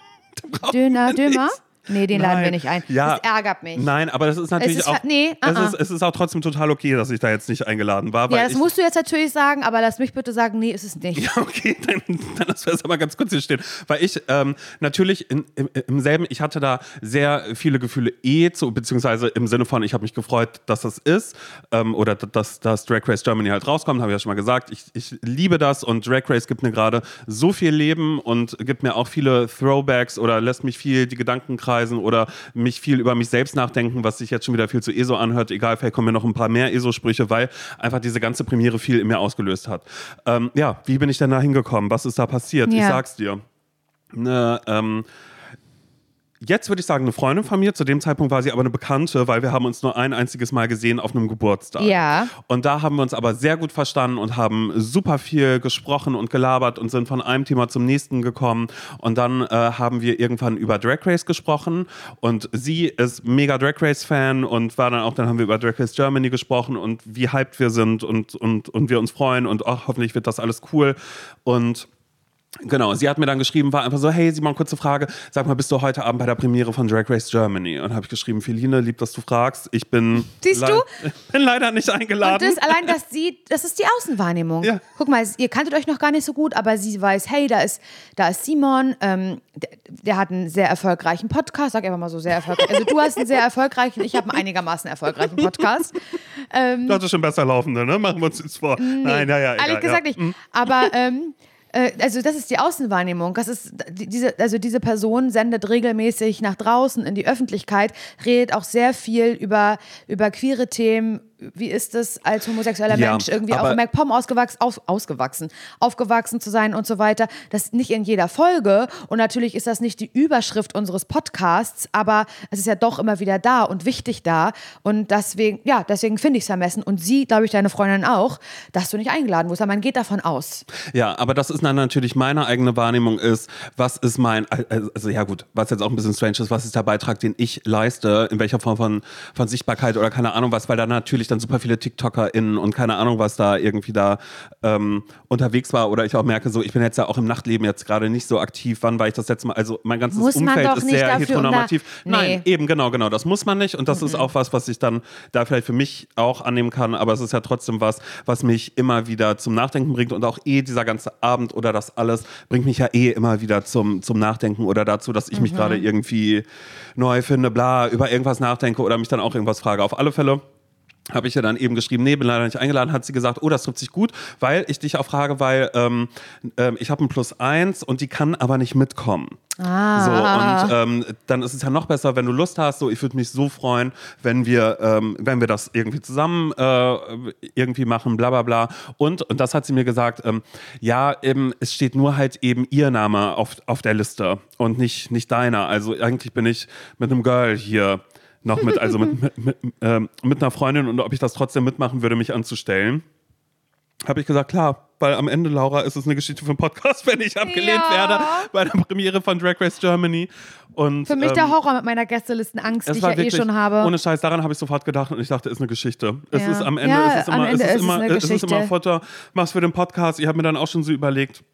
Döner, Dömer? Nee, den Nein. laden wir nicht ein. Ja, das ärgert mich. Nein, aber das ist natürlich ist, auch. Nee, uh -uh. Es, ist, es ist auch trotzdem total okay, dass ich da jetzt nicht eingeladen war. ja, das musst du jetzt natürlich sagen, aber lass mich bitte sagen, nee, ist es nicht. Ja, okay, dann, dann lass wir es aber ganz kurz hier stehen. Weil ich ähm, natürlich in, im, im, selben, ich hatte da sehr viele Gefühle eh zu, beziehungsweise im Sinne von, ich habe mich gefreut, dass das ist. Ähm, oder dass, dass Drag Race Germany halt rauskommt, habe ich ja schon mal gesagt. Ich, ich liebe das und Drag Race gibt mir gerade so viel Leben und gibt mir auch viele Throwbacks oder lässt mich viel die Gedanken kreisen oder mich viel über mich selbst nachdenken, was sich jetzt schon wieder viel zu ESO anhört. Egal, vielleicht kommen mir noch ein paar mehr ESO-Sprüche, weil einfach diese ganze Premiere viel in mir ausgelöst hat. Ähm, ja, wie bin ich denn da hingekommen? Was ist da passiert? Ja. Ich sag's dir. Ne, ähm, jetzt würde ich sagen, eine Freundin von mir. Zu dem Zeitpunkt war sie aber eine Bekannte, weil wir haben uns nur ein einziges Mal gesehen auf einem Geburtstag. Ja. Und da haben wir uns aber sehr gut verstanden und haben super viel gesprochen und gelabert und sind von einem Thema zum nächsten gekommen. Und dann äh, haben wir irgendwann über Drag Race gesprochen. Und sie ist mega Drag Race-Fan und war dann auch, dann haben wir über Drag Race Germany gesprochen und wie hyped wir sind und, und, und wir uns freuen und oh, hoffentlich wird das alles cool. Und Genau, sie hat mir dann geschrieben, war einfach so, hey Simon, kurze Frage, sag mal, bist du heute Abend bei der Premiere von Drag Race Germany? Und habe ich geschrieben, Feline, lieb, dass du fragst, ich bin, Siehst du? bin leider nicht eingeladen. Und das allein, dass sie, das ist die Außenwahrnehmung. Ja. Guck mal, ihr kanntet euch noch gar nicht so gut, aber sie weiß, hey, da ist, da ist Simon, ähm, der, der, hat einen sehr erfolgreichen Podcast, sag einfach mal so sehr erfolgreich. Also du hast einen sehr erfolgreichen, ich habe einen einigermaßen erfolgreichen Podcast. Ähm, du hattest schon besser laufende, ne? Machen wir uns jetzt vor. Nee, Nein, ja, ja, egal, Ehrlich gesagt ja. nicht. Aber ähm, äh, also das ist die Außenwahrnehmung. Das ist diese, also diese Person sendet regelmäßig nach draußen in die Öffentlichkeit, redet auch sehr viel über, über queere Themen, wie ist es als homosexueller ja, Mensch irgendwie auch in MacPom ausgewachsen, aus, ausgewachsen, aufgewachsen zu sein und so weiter. Das nicht in jeder Folge und natürlich ist das nicht die Überschrift unseres Podcasts, aber es ist ja doch immer wieder da und wichtig da und deswegen, ja, deswegen finde ich es vermessen und sie, glaube ich, deine Freundin auch, dass du nicht eingeladen wurdest, aber man geht davon aus. Ja, aber das ist dann natürlich meine eigene Wahrnehmung ist, was ist mein, also ja gut, was jetzt auch ein bisschen strange ist, was ist der Beitrag, den ich leiste, in welcher Form von, von Sichtbarkeit oder keine Ahnung was, weil da natürlich dann dann super viele TikTokerInnen und keine Ahnung, was da irgendwie da ähm, unterwegs war. Oder ich auch merke, so, ich bin jetzt ja auch im Nachtleben jetzt gerade nicht so aktiv. Wann war ich das letzte Mal? Also mein ganzes muss Umfeld ist sehr heteronormativ. Nee. Nein, eben, genau, genau. Das muss man nicht. Und das mhm. ist auch was, was ich dann da vielleicht für mich auch annehmen kann. Aber es ist ja trotzdem was, was mich immer wieder zum Nachdenken bringt. Und auch eh dieser ganze Abend oder das alles bringt mich ja eh immer wieder zum, zum Nachdenken oder dazu, dass ich mhm. mich gerade irgendwie neu finde, bla, über irgendwas nachdenke oder mich dann auch irgendwas frage. Auf alle Fälle habe ich ja dann eben geschrieben, nee, bin leider nicht eingeladen, hat sie gesagt, oh, das trifft sich gut, weil ich dich auch frage, weil ähm, ähm, ich habe ein Plus eins und die kann aber nicht mitkommen. Ah. So, und ähm, dann ist es ja noch besser, wenn du Lust hast. So, ich würde mich so freuen, wenn wir, ähm, wenn wir das irgendwie zusammen äh, irgendwie machen, bla bla bla. Und, und das hat sie mir gesagt, ähm, ja, eben, es steht nur halt eben ihr Name auf, auf der Liste und nicht, nicht deiner. Also eigentlich bin ich mit einem Girl hier noch mit, also mit, mit, mit, ähm, mit einer Freundin und ob ich das trotzdem mitmachen würde, mich anzustellen. Habe ich gesagt, klar, weil am Ende, Laura, ist es eine Geschichte für einen Podcast, wenn ich abgelehnt Ja. werde bei der Premiere von Drag Race Germany. Und, Für mich ähm, der Horror mit meiner Gästelistenangst, die es ich ja eh wirklich, schon habe. Ohne Scheiß, daran habe ich sofort gedacht und ich dachte, ist eine Geschichte. Es Ja. ist am Ende, es ist immer, Ende es ist ist es immer, es ist immer. Futter, mach's für den Podcast. Ich habe mir dann auch schon so überlegt,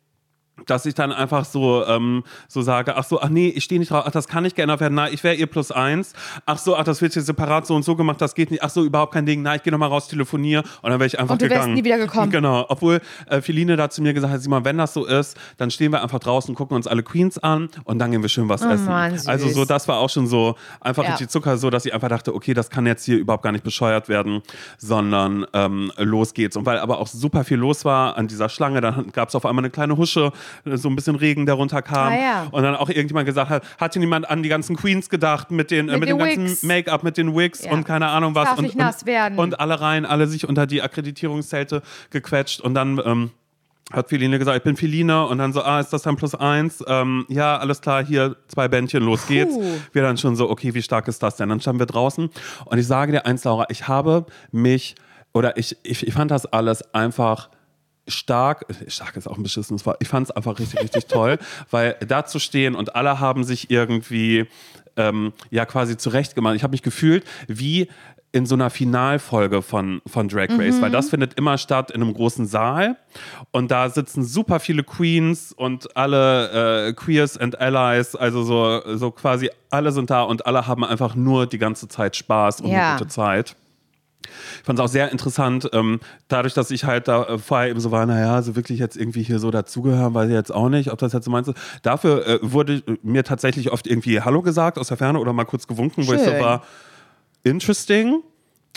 dass ich dann einfach so, ähm, so sage, ach so, ach nee, ich stehe nicht drauf, ach, das kann nicht geändert werden, nein, ich wäre ihr plus eins, ach so, ach, das wird hier separat so und so gemacht, das geht nicht, ach so, überhaupt kein Ding, nein, ich gehe nochmal raus, telefoniere und dann wäre ich einfach Und du gegangen. nie wieder gekommen. Genau, obwohl äh, Feline da zu mir gesagt hat, Simon, wenn das so ist, dann stehen wir einfach draußen, gucken uns alle Queens an und dann gehen wir schön was essen. Oh Mann, süß. also so, das war auch schon so einfach Ja. richtig Zucker, so dass ich einfach dachte, okay, das kann jetzt hier überhaupt gar nicht bescheuert werden, sondern ähm, los geht's. Und weil aber auch super viel los war an dieser Schlange, dann gab es auf einmal eine kleine Husche, so ein bisschen Regen, der runterkam. Ah, ja. Und dann auch irgendjemand gesagt hat, hat hier niemand an die ganzen Queens gedacht mit, den, äh, Mit mit den dem ganzen. Make-up, mit den Wigs Ja. und keine Ahnung was. Darf und, nicht nass und, werden. Und alle rein, alle sich unter die Akkreditierungszelte gequetscht und dann. Ähm, hat Feline gesagt, ich bin Feline und dann so, ah, ist das dann plus eins? Ähm, ja, alles klar, hier zwei Bändchen, los geht's. Puh. Wir dann schon so, okay, wie stark ist das denn? Dann standen wir draußen und ich sage dir eins, Laura, ich habe mich, oder ich, ich, ich fand das alles einfach stark, stark ist auch ein beschissenes Wort, ich fand es einfach richtig, richtig toll, weil da zu stehen und alle haben sich irgendwie ähm, ja quasi zurechtgemacht. Ich habe mich gefühlt wie in so einer Finalfolge von, von Drag Race, weil das findet immer statt in einem großen Saal und da sitzen super viele Queens und alle äh, Queers and Allies, also so, so quasi alle sind da und alle haben einfach nur die ganze Zeit Spaß und Ja. eine gute Zeit. Ich fand es auch sehr interessant, ähm, dadurch, dass ich halt da äh, vorher eben so war, naja, so wirklich jetzt irgendwie hier so dazugehören, weiß ich jetzt auch nicht, ob das jetzt so meinst. Dafür äh, wurde mir tatsächlich oft irgendwie Hallo gesagt aus der Ferne oder mal kurz gewunken, wo ich so Schön. war, interesting.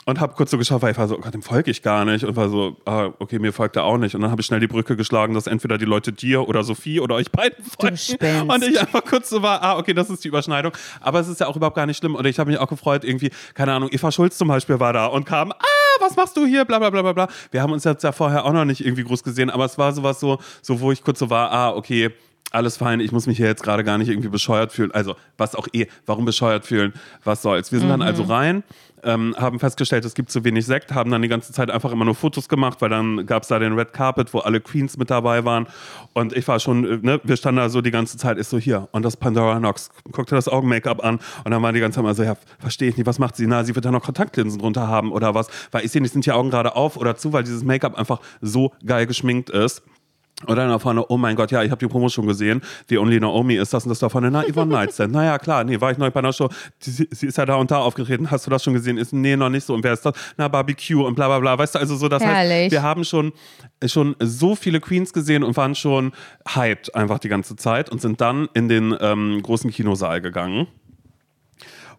Und habe kurz so geschaut, weil ich war so, oh Gott, dem folge ich gar nicht. Und war so, ah, okay, mir folgt er auch nicht. Und dann habe ich schnell die Brücke geschlagen, dass entweder die Leute dir oder Sophie oder euch beiden folgen. Und ich einfach kurz so war, ah, okay, das ist die Überschneidung. Aber es ist ja auch überhaupt gar nicht schlimm. Und ich habe mich auch gefreut, irgendwie, keine Ahnung, Eva Schulz zum Beispiel war da und kam, ah, was machst du hier? Bla bla bla bla bla. Wir haben uns jetzt ja vorher auch noch nicht irgendwie groß gesehen, aber es war sowas so, so wo ich kurz so war, ah, okay. Alles fein, ich muss mich hier jetzt gerade gar nicht irgendwie bescheuert fühlen. Also, was auch eh, warum bescheuert fühlen? Was soll's? Wir sind dann also rein, ähm, haben festgestellt, es gibt zu wenig Sekt, haben dann die ganze Zeit einfach immer nur Fotos gemacht, weil dann gab es da den Red Carpet, wo alle Queens mit dabei waren. Und ich war schon, äh, ne, wir standen da so die ganze Zeit, ist so hier. Und das Pandora Nox, guckte das Augen-Make-up an. Und dann war die ganze Zeit mal so, ja, verstehe ich nicht, was macht sie? Na, sie wird da noch Kontaktlinsen drunter haben oder was? Weil ich sehe nicht, sind die Augen gerade auf oder zu, weil dieses Make-up einfach so geil geschminkt ist. Dann da vorne, oh mein Gott, ja, ich habe die Promo schon gesehen. Die Only Naomi ist das und das da vorne. Na, Yvonne Nightstand. Naja, klar, nee, war ich neu bei einer Show. Sie, sie ist ja da und da aufgetreten. Hast du das schon gesehen? Ist, nee, noch nicht so. Und wer ist das? Na, Barbecue und bla bla bla. Weißt du, also so, das heißt, Herrlich. wir haben schon, schon so viele Queens gesehen und waren schon hyped einfach die ganze Zeit und sind dann in den ähm, großen Kinosaal gegangen.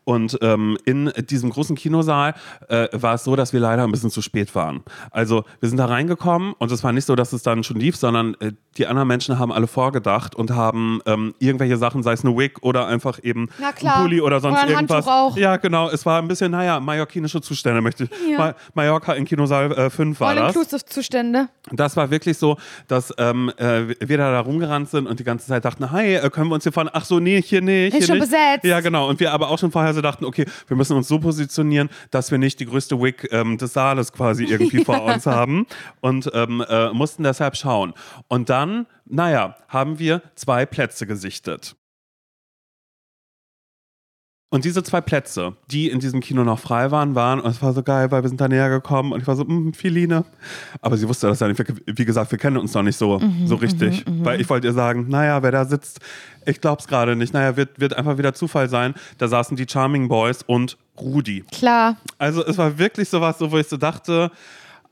Und ähm, in diesem großen Kinosaal äh, war es so, dass wir leider ein bisschen zu spät waren. Also wir sind da reingekommen und es war nicht so, dass es dann schon lief, sondern äh, die anderen Menschen haben alle vorgedacht und haben ähm, irgendwelche Sachen, sei es eine Wig oder einfach eben ein Pulli oder sonst Oder irgendwas. Handtuch auch. Ja, genau. Es war ein bisschen, naja, mallorquinische Zustände möchte ich. Ja. Ma Mallorca in Kinosaal äh, 5 war das. All-Inclusive-Zustände. Das war wirklich so, dass ähm, äh, wir da, da rumgerannt sind und die ganze Zeit dachten, hi, äh, können wir uns hier fahren? Ach so, nee, hier nicht. Ist hier schon nicht. besetzt. Ja, genau. Und wir aber auch schon vorher so dachten, okay, wir müssen uns so positionieren, dass wir nicht die größte Wig ähm, des Saales quasi irgendwie vor uns haben und ähm, äh, mussten deshalb schauen. Und dann, naja, haben wir zwei Plätze gesichtet. Und diese zwei Plätze, die in diesem Kino noch frei waren, waren, und es war so geil, weil wir sind da näher gekommen und ich war so, mm, Filine. Aber sie wusste das ja nicht. Wir- Wie gesagt, wir kennen uns noch nicht so, so richtig. Weil ich wollte ihr sagen, naja, wer da sitzt, ich glaub's gerade nicht. Naja, wird, wird einfach wieder Zufall sein. Da saßen die Charming Boys und Rudi. Klar. Also es war wirklich sowas, so, wo ich so dachte,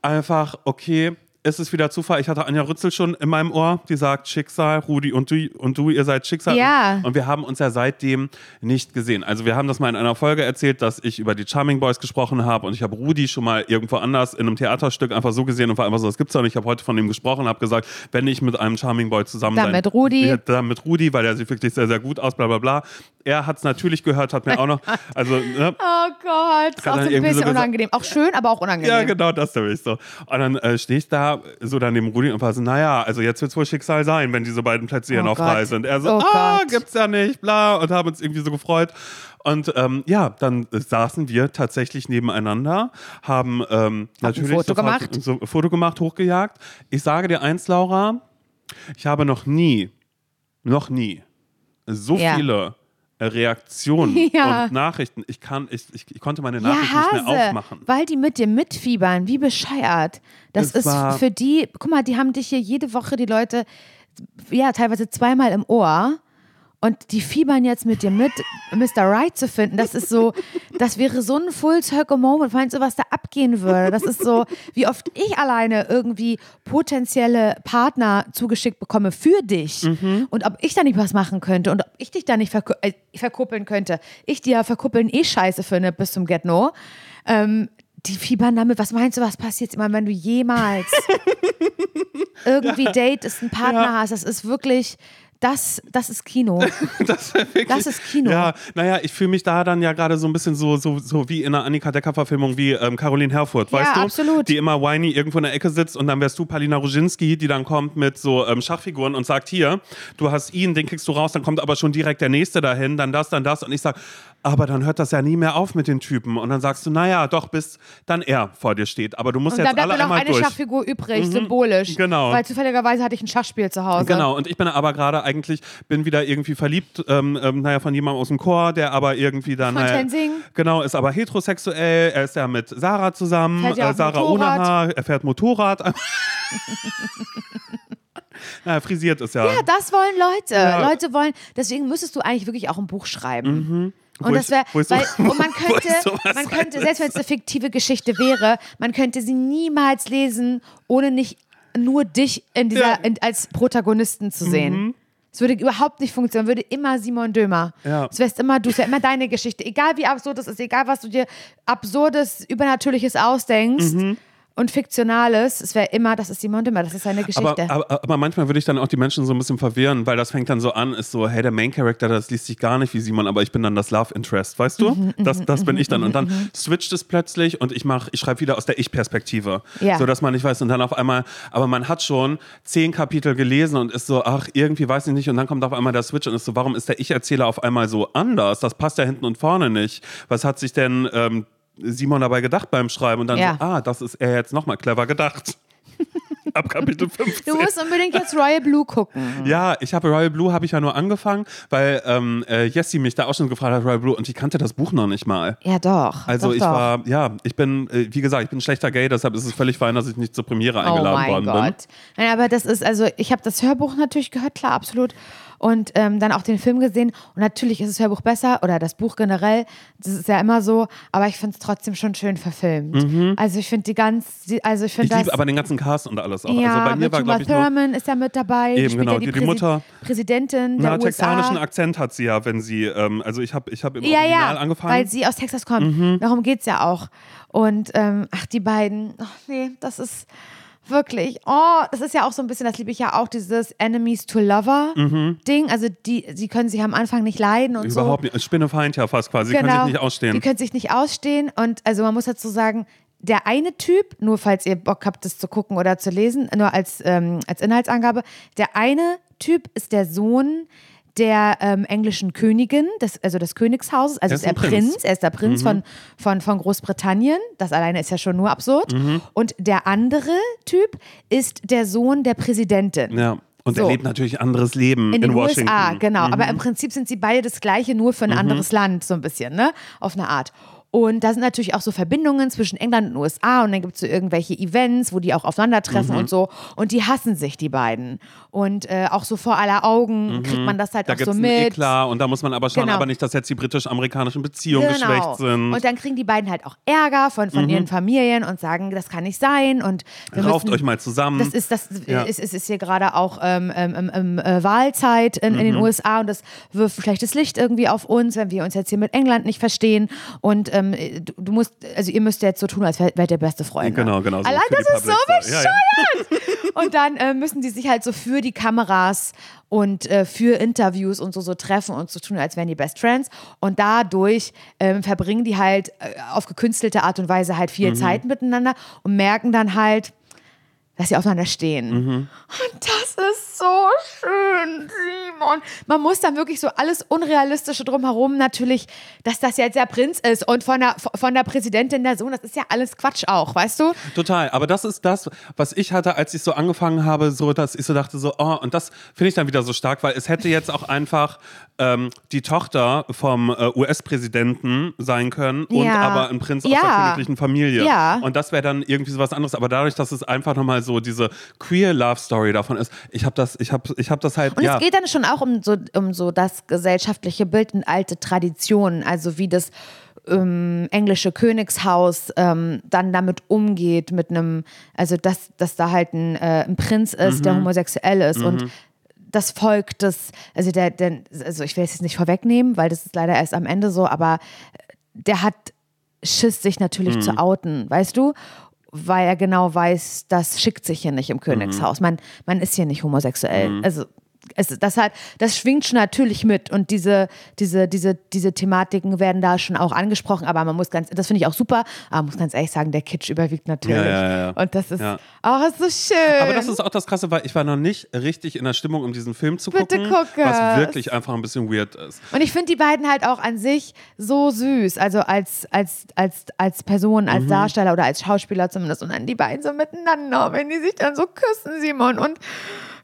einfach, okay, ist es wieder Zufall. Ich hatte Anja Rützel schon in meinem Ohr, die sagt Schicksal, Rudi und du, und du ihr seid Schicksal. Ja. Und wir haben uns ja seitdem nicht gesehen. Also wir haben das mal in einer Folge erzählt, dass ich über die Charming Boys gesprochen habe und ich habe Rudi schon mal irgendwo anders in einem Theaterstück einfach so gesehen und war einfach so, das gibt's doch nicht. Ich habe heute von ihm gesprochen, habe gesagt, wenn ich mit einem Charming Boy zusammen Dann sein, mit Rudi. Ja, dann mit Rudi, weil er sieht wirklich sehr, sehr gut aus, bla bla bla. Er hat es natürlich gehört, hat mir auch noch, also, ne, Oh Gott, ist auch so ein bisschen so unangenehm. Auch schön, aber auch unangenehm. ja, genau, das nämlich so. Und dann äh, stehe ich da so dann neben Rudi und war so, naja, also jetzt wird es wohl Schicksal sein, wenn diese beiden Plätze hier Oh noch Gott. frei sind. Er so, Oh ah, Gott. gibt's ja nicht, bla, und haben uns irgendwie so gefreut. Und ähm, ja, dann saßen wir tatsächlich nebeneinander, haben ähm, natürlich Foto sofort gemacht. So, Foto gemacht, hochgejagt. Ich sage dir eins, Laura, ich habe noch nie, noch nie so Ja. viele Reaktionen Ja. und Nachrichten. Ich kann, ich, ich, ich konnte meine Ja, Nachrichten nicht mehr Hase, aufmachen. weil die mit dir mitfiebern, wie bescheuert. Das Es ist für die, guck mal, die haben dich hier jede Woche, die Leute, ja, teilweise zweimal im Ohr. Und die fiebern jetzt mit dir mit, Mr. Right zu finden. Das ist so, das wäre so ein Full Circle Moment. Meinst du, was da abgehen würde? Das ist so, wie oft ich alleine irgendwie potenzielle Partner zugeschickt bekomme für dich. Mhm. Und ob ich da nicht was machen könnte und ob ich dich da nicht verku äh, verkuppeln könnte. Ich dir ja verkuppeln eh scheiße finde bis zum Get-No. Ähm, die fiebern damit, was meinst du, was passiert immer, wenn du jemals irgendwie datest, einen Partner Ja. hast? Das ist wirklich, das, das ist Kino. Das, wirklich, Das ist Kino. Ja, naja, ich fühle mich da dann ja gerade so ein bisschen so, so, so wie in einer Annika Decker-Verfilmung wie ähm, Caroline Herfurth, Ja, weißt du? absolut. Die immer whiny irgendwo in der Ecke sitzt und dann wärst du Palina Roginski, die dann kommt mit so ähm, Schachfiguren und sagt, hier, du hast ihn, den kriegst du raus, dann kommt aber schon direkt der Nächste dahin, dann das, dann das und ich sag, aber dann hört das ja nie mehr auf mit den Typen und dann sagst du, naja, doch, bis dann er vor dir steht, aber du musst Und da jetzt bleibt alle nur noch einmal eine durch. Mhm. Schachfigur übrig, symbolisch. Genau. Weil zufälligerweise hatte ich ein Schachspiel zu Hause. Genau, und ich bin aber gerade eigentlich, bin wieder irgendwie verliebt, ähm, ähm, naja, von jemandem aus dem Chor, der aber irgendwie dann. Von naja, Tenzing. Genau, ist aber heterosexuell, er ist ja mit Sarah zusammen, äh, Sarah Motorrad. Haar, er fährt Motorrad. naja, frisiert ist ja. Ja, das wollen Leute. Ja. Leute wollen, deswegen müsstest du eigentlich wirklich auch ein Buch schreiben. Wo Und das wäre, weil, und man könnte, man könnte, selbst wenn es eine fiktive Geschichte wäre, man könnte sie niemals lesen, ohne nicht nur dich in dieser, Ja. Mhm. in, als Protagonisten zu sehen. Es würde überhaupt nicht funktionieren, würde immer Simon Dömer. Ja. Es wärst immer du, es wäre immer deine Geschichte. Egal wie absurd es ist, egal was du dir absurdes, übernatürliches ausdenkst Mhm. Und fiktionales, es wäre immer, das ist Simon Dömer, das ist seine Geschichte. Aber, aber, aber manchmal würde ich dann auch die Menschen so ein bisschen verwirren, weil das fängt dann so an, ist so, hey, der Main Character, das liest sich gar nicht wie Simon, aber ich bin dann das Love Interest, weißt du? Mhm, das, das bin ich dann. Und dann switcht es plötzlich und ich mach, ich schreibe wieder aus der Ich-Perspektive. Ja. So dass man nicht weiß. Und dann auf einmal, aber man hat schon zehn Kapitel gelesen und ist so, ach, irgendwie weiß ich nicht. Und dann kommt auf einmal der Switch und ist so, warum ist der Ich-Erzähler auf einmal so anders? Das passt ja hinten und vorne nicht. Was hat sich denn ähm, Simon dabei gedacht beim Schreiben? Und dann Ja. so, ah, das ist er jetzt nochmal clever gedacht. Ab Kapitel 15. du musst unbedingt jetzt Royal Blue gucken. Ja, ich habe Royal Blue habe ich ja nur angefangen, weil ähm, äh, Jessie mich da auch schon gefragt hat, Royal Blue, und ich kannte das Buch noch nicht mal. Ja, doch. Also doch, ich doch. war, ja, ich bin, äh, wie gesagt, ich bin schlechter Gay, deshalb ist es völlig fein, dass ich nicht zur Premiere Oh eingeladen mein worden Gott. Nein, aber das ist, also ich habe das Hörbuch natürlich gehört, klar, absolut. Und ähm, dann auch den Film gesehen. Und natürlich ist das Hörbuch besser oder das Buch generell. Das ist ja immer so. Aber ich finde es trotzdem schon schön verfilmt. Also ich finde die ganz, die, also ich. Mhm. Finde das. liebe aber den ganzen Cast und alles auch. ja, also bei mir war, glaube ich, Thurman ist ja mit dabei. Eben, genau, ja die- die Präsi- Mutter. Präsidentin na, der texanischen USA. Akzent hat sie ja, wenn sie, ähm, also ich habe ich hab im Ja, Original ja, angefangen. weil sie aus Texas kommt. Mhm. Darum geht es ja auch. Und ähm, ach, die beiden, ach nee, das ist wirklich, oh, das ist ja auch so ein bisschen, das liebe ich ja auch, dieses Enemies to Lover Ding. Also die, sie können sich am Anfang nicht leiden und Mhm. so. Genau. Überhaupt nicht. Spinnefeind ja fast quasi. Sie können sich nicht ausstehen. Die können sich nicht ausstehen. Und also man muss dazu sagen, der eine Typ, nur falls ihr Bock habt, das zu gucken oder zu lesen, nur als, ähm, als Inhaltsangabe, der eine Typ ist der Sohn der ähm, englischen Königin, des, also des Königshauses, also Er ist er Prinz. Prinz. Mhm. er ist der Prinz von, von, von Großbritannien, das alleine ist ja schon nur absurd. Mhm. Und der andere Typ ist der Sohn der Präsidentin. ja. Und So. er lebt natürlich ein anderes Leben In in, den Washington. Mhm. USA, genau. Aber im Prinzip sind sie beide das Gleiche, nur für ein anderes Land, so ein bisschen, ne? Auf eine Art. Und da sind natürlich auch so Verbindungen zwischen England und USA und dann gibt es so irgendwelche Events, wo die auch aufeinandertreffen Mhm. und so. Und die hassen sich, die beiden. Und äh, auch so vor aller Augen kriegt man das halt Mhm. Da auch gibt so mit. einen Eklat und da muss man aber schauen, Genau. aber nicht, dass jetzt die britisch-amerikanischen Beziehungen geschwächt sind. Genau. Und dann kriegen die beiden halt auch Ärger von, von ihren Familien und sagen, das kann nicht sein. Und wir Rauft müssen, euch mal zusammen. Das ist, das Ja. ist, ist, ist hier gerade auch ähm, ähm, ähm, ähm, äh, Wahlzeit in, Mhm. in den USA und das wirft schlechtes Licht irgendwie auf uns, wenn wir uns jetzt hier mit England nicht verstehen. Und ähm, du, du musst, also ihr müsst jetzt so tun, als wärt ihr beste Freunde. Genau, genau. so Allein das ist so Service. Ja, ja. bescheuert. Und dann äh, müssen die sich halt so für die Kameras und äh, für Interviews und so so treffen und so tun, als wären die Best Friends. Und dadurch ähm, verbringen die halt äh, auf gekünstelte Art und Weise halt Mhm. viel Zeit miteinander und merken dann halt, dass sie aufeinander stehen. Mhm. Und das ist so schön, Simon. Man muss dann wirklich so alles Unrealistische drumherum natürlich, dass das jetzt der Prinz ist und von der, von der Präsidentin der Sohn, das ist ja alles Quatsch auch, weißt du? Total, aber das ist das, was ich hatte, als ich so angefangen habe, so dass ich so dachte, so, oh, und das finde ich dann wieder so stark, weil es hätte jetzt auch einfach ähm, die Tochter vom äh, US-Präsidenten sein können und Ja. aber ein Prinz aus Ja. der königlichen Familie. Ja. Und das wäre dann irgendwie so was anderes. Aber dadurch, dass es einfach nochmal so diese queer Love Story davon ist, ich habe das, ich habe, ich habe das halt, Und ja. es geht dann schon auch um so, um so das gesellschaftliche Bild und alte Traditionen, also wie das ähm, englische Königshaus ähm, dann damit umgeht, mit einem, also dass, dass da halt ein, äh, ein Prinz ist, Mhm. der homosexuell ist und das Volk, das, also der, der, also ich will es jetzt nicht vorwegnehmen, weil das ist leider erst am Ende so, aber der hat Schiss, sich natürlich Mhm. zu outen, weißt du? Weil er genau weiß, das schickt sich hier nicht im Königshaus. Mhm. Man, man ist hier nicht homosexuell. Also es, das hat, das schwingt schon natürlich mit und diese, diese, diese, diese Thematiken werden da schon auch angesprochen, aber man muss ganz, das finde ich auch super, aber man muss ganz ehrlich sagen, der Kitsch überwiegt natürlich. Ja, ja, ja. Und das ist, Ja. oh, ist so schön. Aber das ist auch das Krasse, weil ich war noch nicht richtig in der Stimmung, um diesen Film zu Bitte gucken, guck was wirklich einfach ein bisschen weird ist. Und ich finde die beiden halt auch an sich so süß, also als, als, als, als Person, Mhm. als Darsteller oder als Schauspieler zumindest. Und dann die beiden so miteinander, wenn die sich dann so küssen, Simon, und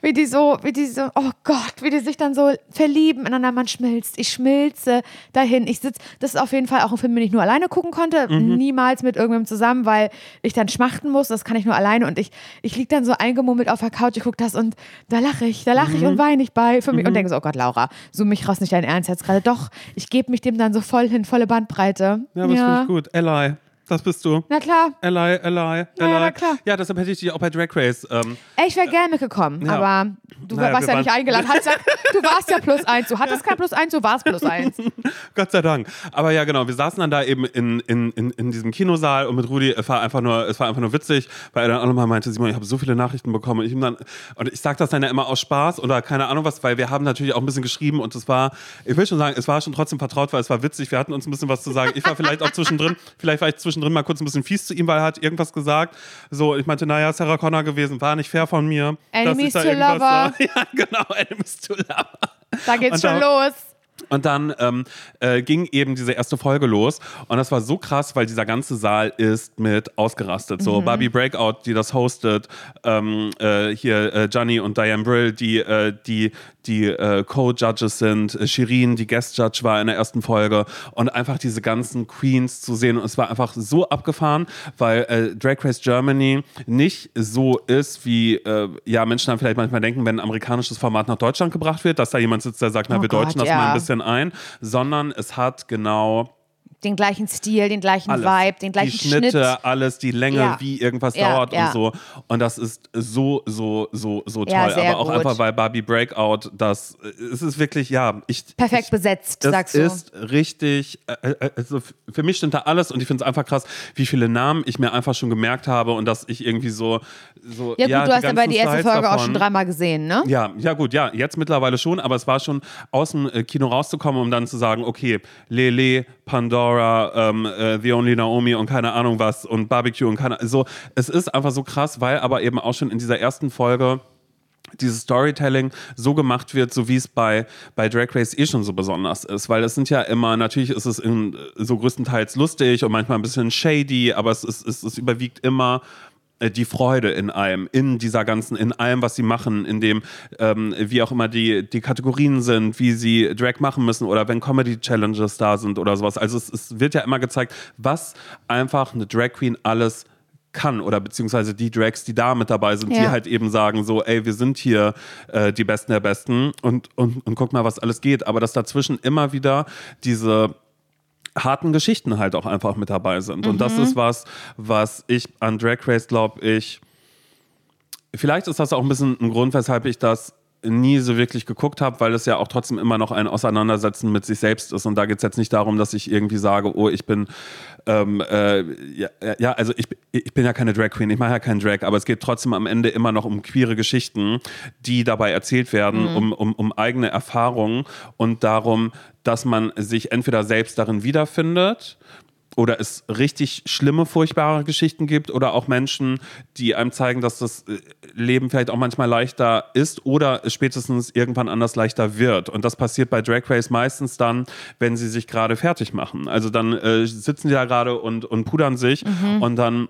wie die so, wie die so, oh Gott, wie die sich dann so verlieben ineinander, man schmilzt. Ich schmilze dahin. Ich sitze, das ist auf jeden Fall auch ein Film, den ich nur alleine gucken konnte, Mhm. niemals mit irgendwem zusammen, weil ich dann schmachten muss, das kann ich nur alleine und ich, ich liege dann so eingemummelt auf der Couch, ich gucke das und da lache ich, da lache ich Mhm. und weine ich bei für mich und denke so, oh Gott, Laura, zoom mich raus, nicht dein Ernst jetzt gerade. Doch, ich gebe mich dem dann so voll hin, volle Bandbreite. Ja, das finde ich gut. Eli, das bist du. Na klar. Eli, Eli, Eli. na klar. Ja, deshalb hätte ich dich auch bei Drag Race. Ähm, Ey, ich wäre gerne mitgekommen, Ja. aber du Naja, warst ja nicht eingeladen. Du warst ja plus eins. Du hattest kein plus eins, du warst plus eins. Gott sei Dank. Aber ja, genau, wir saßen dann da eben in, in, in, in diesem Kinosaal und mit Rudi, es war einfach nur, es war einfach nur witzig, weil er dann auch nochmal meinte, Simon, ich habe so viele Nachrichten bekommen und ich dann, und ich sag das dann ja immer aus Spaß oder keine Ahnung was, weil wir haben natürlich auch ein bisschen geschrieben und es war, ich will schon sagen, es war schon trotzdem vertraut, weil es war witzig, wir hatten uns ein bisschen was zu sagen. Ich war vielleicht auch zwischendrin, vielleicht war ich zwischendrin mal kurz ein bisschen fies zu ihm, weil er hat irgendwas gesagt. So, ich meinte, naja, Sarah Connor gewesen, war nicht fair von mir. Enemies to lover. sag. Ja, genau, Enemies to lover. Da geht's Und schon da- los. Und dann ähm, äh, ging eben diese erste Folge los. Und das war so krass, weil dieser ganze Saal ist mit ausgerastet. Mhm. So Barbie Breakout, die das hostet, ähm, äh, hier äh, Gianni und Diane Brill, die äh, die, die äh, Co-Judges sind, äh, Shirin, die Guest-Judge war in der ersten Folge. Und einfach diese ganzen Queens zu sehen. Und es war einfach so abgefahren, weil äh, Drag Race Germany nicht so ist, wie äh, ja Menschen dann vielleicht manchmal denken, wenn ein amerikanisches Format nach Deutschland gebracht wird, dass da jemand sitzt, der sagt, na, Oh wir Gott, deutschen das ja. mal ein bisschen ein, sondern es hat genau Den gleichen Stil, den gleichen alles. Vibe, den gleichen die Schnitte, Schnitt. alles, die Länge, Ja. wie irgendwas Ja, dauert ja. und so. Und das ist so, so, so, so toll. Aber auch gut. einfach bei Barbie Breakout, das es ist wirklich, ja, ich. Perfekt ich, besetzt, das sagst du. ist richtig, äh, äh, also f- für mich stimmt da alles und ich finde es einfach krass, wie viele Namen ich mir einfach schon gemerkt habe und dass ich irgendwie so. so Ja, gut, du hast aber die erste Folge auch davon- schon dreimal gesehen, ne? ja, ja gut, ja, jetzt mittlerweile schon, aber es war schon aus dem äh, Kino rauszukommen, um dann zu sagen, okay, Lele, Pandora, ähm, äh, The Only Naomi und keine Ahnung was und Barbecue und keine so. Es ist einfach so krass, weil aber eben auch schon in dieser ersten Folge dieses Storytelling so gemacht wird, so wie es bei, bei Drag Race eh schon so besonders ist. Weil es sind ja immer, natürlich ist es in, so größtenteils lustig und manchmal ein bisschen shady, aber es, ist, es, es überwiegt immer äh, die Freude in allem, in dieser ganzen, in allem, was sie machen, in dem, ähm, wie auch immer die, die Kategorien sind, wie sie Drag machen müssen oder wenn Comedy-Challenges da sind oder sowas. Also es, es wird ja immer gezeigt, was einfach eine Drag Queen alles kann oder beziehungsweise die Drags, die da mit dabei sind, Ja. die halt eben sagen so, ey, wir sind hier äh, die Besten der Besten und, und, und guck mal, was alles geht. Aber dass dazwischen immer wieder diese harten Geschichten halt auch einfach mit dabei sind. Und das ist was, was ich an Drag Race, glaube ich, vielleicht ist das auch ein bisschen ein Grund, weshalb ich das nie so wirklich geguckt habe, weil es ja auch trotzdem immer noch ein Auseinandersetzen mit sich selbst ist. Und da geht es jetzt nicht darum, dass ich irgendwie sage, oh, ich bin, ähm, äh, ja, ja, also ich, ich bin ja keine Drag Queen, ich mache ja keinen Drag, aber es geht trotzdem am Ende immer noch um queere Geschichten, die dabei erzählt werden, um, um, um eigene Erfahrungen und darum, dass man sich entweder selbst darin wiederfindet oder es richtig schlimme, furchtbare Geschichten gibt oder auch Menschen, die einem zeigen, dass das äh, Leben vielleicht auch manchmal leichter ist oder es spätestens irgendwann anders leichter wird. Und das passiert bei Drag Race meistens dann, wenn sie sich gerade fertig machen. Also dann äh, sitzen die da gerade und, und pudern sich und dann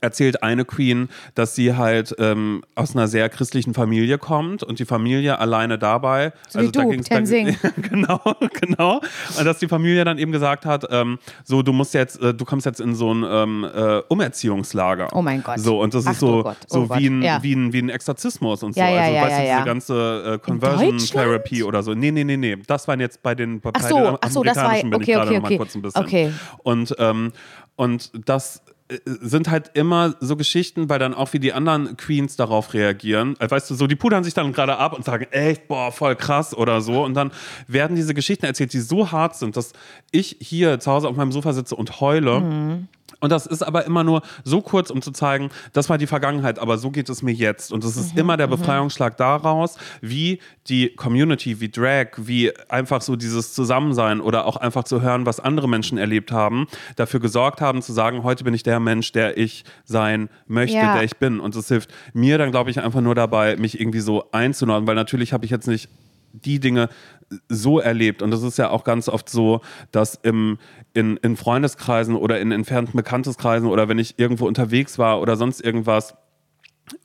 erzählt eine Queen, dass sie halt ähm, aus einer sehr christlichen Familie kommt und die Familie alleine dabei. So wie du, ging's- Tenzing. genau, genau. Und dass die Familie dann eben gesagt hat, ähm, so du musst jetzt, äh, du kommst jetzt in so ein ähm, äh, Umerziehungslager. Oh mein Gott. So und das Ach ist so, oh so Gott. wie, ein, Ja. wie, ein, wie ein Exorzismus und so. Ja, ja, also ja, weißt du, ja, ja. diese ganze äh, Conversion? Therapy oder so. Nee, nee, nee, nee. Das waren jetzt bei den bei Ach so, den ach so, das war- okay, okay, okay. kurz ein bisschen. Okay. Und, ähm, und das sind halt immer so Geschichten, weil dann auch wie die anderen Queens darauf reagieren. Also, weißt du, so die pudern sich dann gerade ab und sagen, echt, boah, voll krass oder so. Und dann werden diese Geschichten erzählt, die so hart sind, dass ich hier zu Hause auf meinem Sofa sitze und heule. Mhm. Und das ist aber immer nur so kurz, um zu zeigen, das war die Vergangenheit, aber so geht es mir jetzt. Und es ist Mhm, immer der Befreiungsschlag daraus, wie die Community, wie Drag, wie einfach so dieses Zusammensein oder auch einfach zu hören, was andere Menschen erlebt haben, dafür gesorgt haben, zu sagen, heute bin ich der Mensch, der ich sein möchte, Ja. der ich bin. Und es hilft mir dann, glaube ich, einfach nur dabei, mich irgendwie so einzunordnen, weil natürlich habe ich jetzt nicht die Dinge so erlebt. Und das ist ja auch ganz oft so, dass im, in, in Freundeskreisen oder in entfernten Bekannteskreisen oder wenn ich irgendwo unterwegs war oder sonst irgendwas,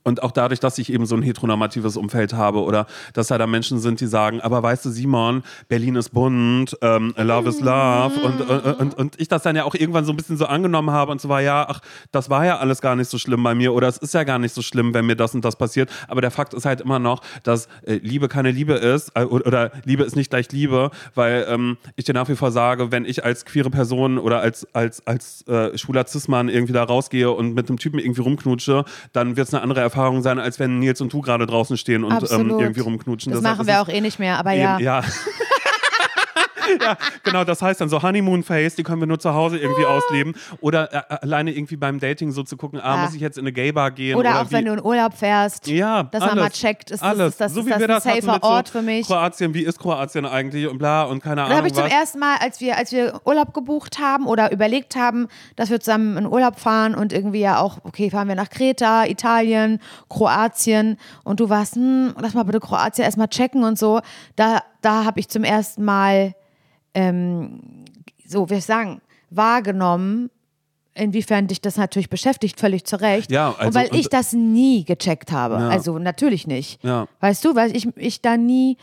und auch dadurch, dass ich eben so ein heteronormatives Umfeld habe oder dass da da Menschen sind, die sagen, aber weißt du, Simon, Berlin ist bunt, ähm, Love is Love und, und, und, und ich das dann ja auch irgendwann so ein bisschen so angenommen habe und so war, ja, ach, das war ja alles gar nicht so schlimm bei mir oder es ist ja gar nicht so schlimm, wenn mir das und das passiert. Aber der Fakt ist halt immer noch, dass äh, Liebe keine Liebe ist äh, oder oder Liebe ist nicht gleich Liebe, weil ähm, ich dir nach wie vor sage, wenn ich als queere Person oder als, als, als äh, schwuler Cis-Mann irgendwie da rausgehe und mit einem Typen irgendwie rumknutsche, dann wird es eine andere Erfahrung sein, als wenn Nils und du gerade draußen stehen und ähm, irgendwie rumknutschen. Das Deshalb machen wir auch eh nicht mehr, aber eben- ja. ja. ja, genau, das heißt dann so Honeymoon Face, die können wir nur zu Hause irgendwie ausleben. Oder äh, alleine irgendwie beim Dating so zu gucken, ah, Ah. muss ich jetzt in eine Gay-Bar gehen? Oder, Oder, auch wie, wenn du in Urlaub fährst, ja, dass alles, man mal checkt, ist das, alles. ist das, so ist wie das wir ein das hatten safer mit so Ort für mich? Kroatien, wie ist Kroatien eigentlich und bla und keine Da Ahnung habe ich zum was. ersten Mal, als wir, als wir Urlaub gebucht haben oder überlegt haben, dass wir zusammen in Urlaub fahren und irgendwie ja auch, okay, fahren wir nach Kreta, Italien, Kroatien und du warst, hm, lass mal bitte Kroatien erstmal checken und so. Da, da habe ich zum ersten Mal, ähm, so, ich sagen, wahrgenommen, inwiefern dich das natürlich beschäftigt, völlig zu Recht. Ja, und also- weil ich und- das nie gecheckt habe. Ja. Also natürlich nicht. Ja. Weißt du, weil ich, ich da nie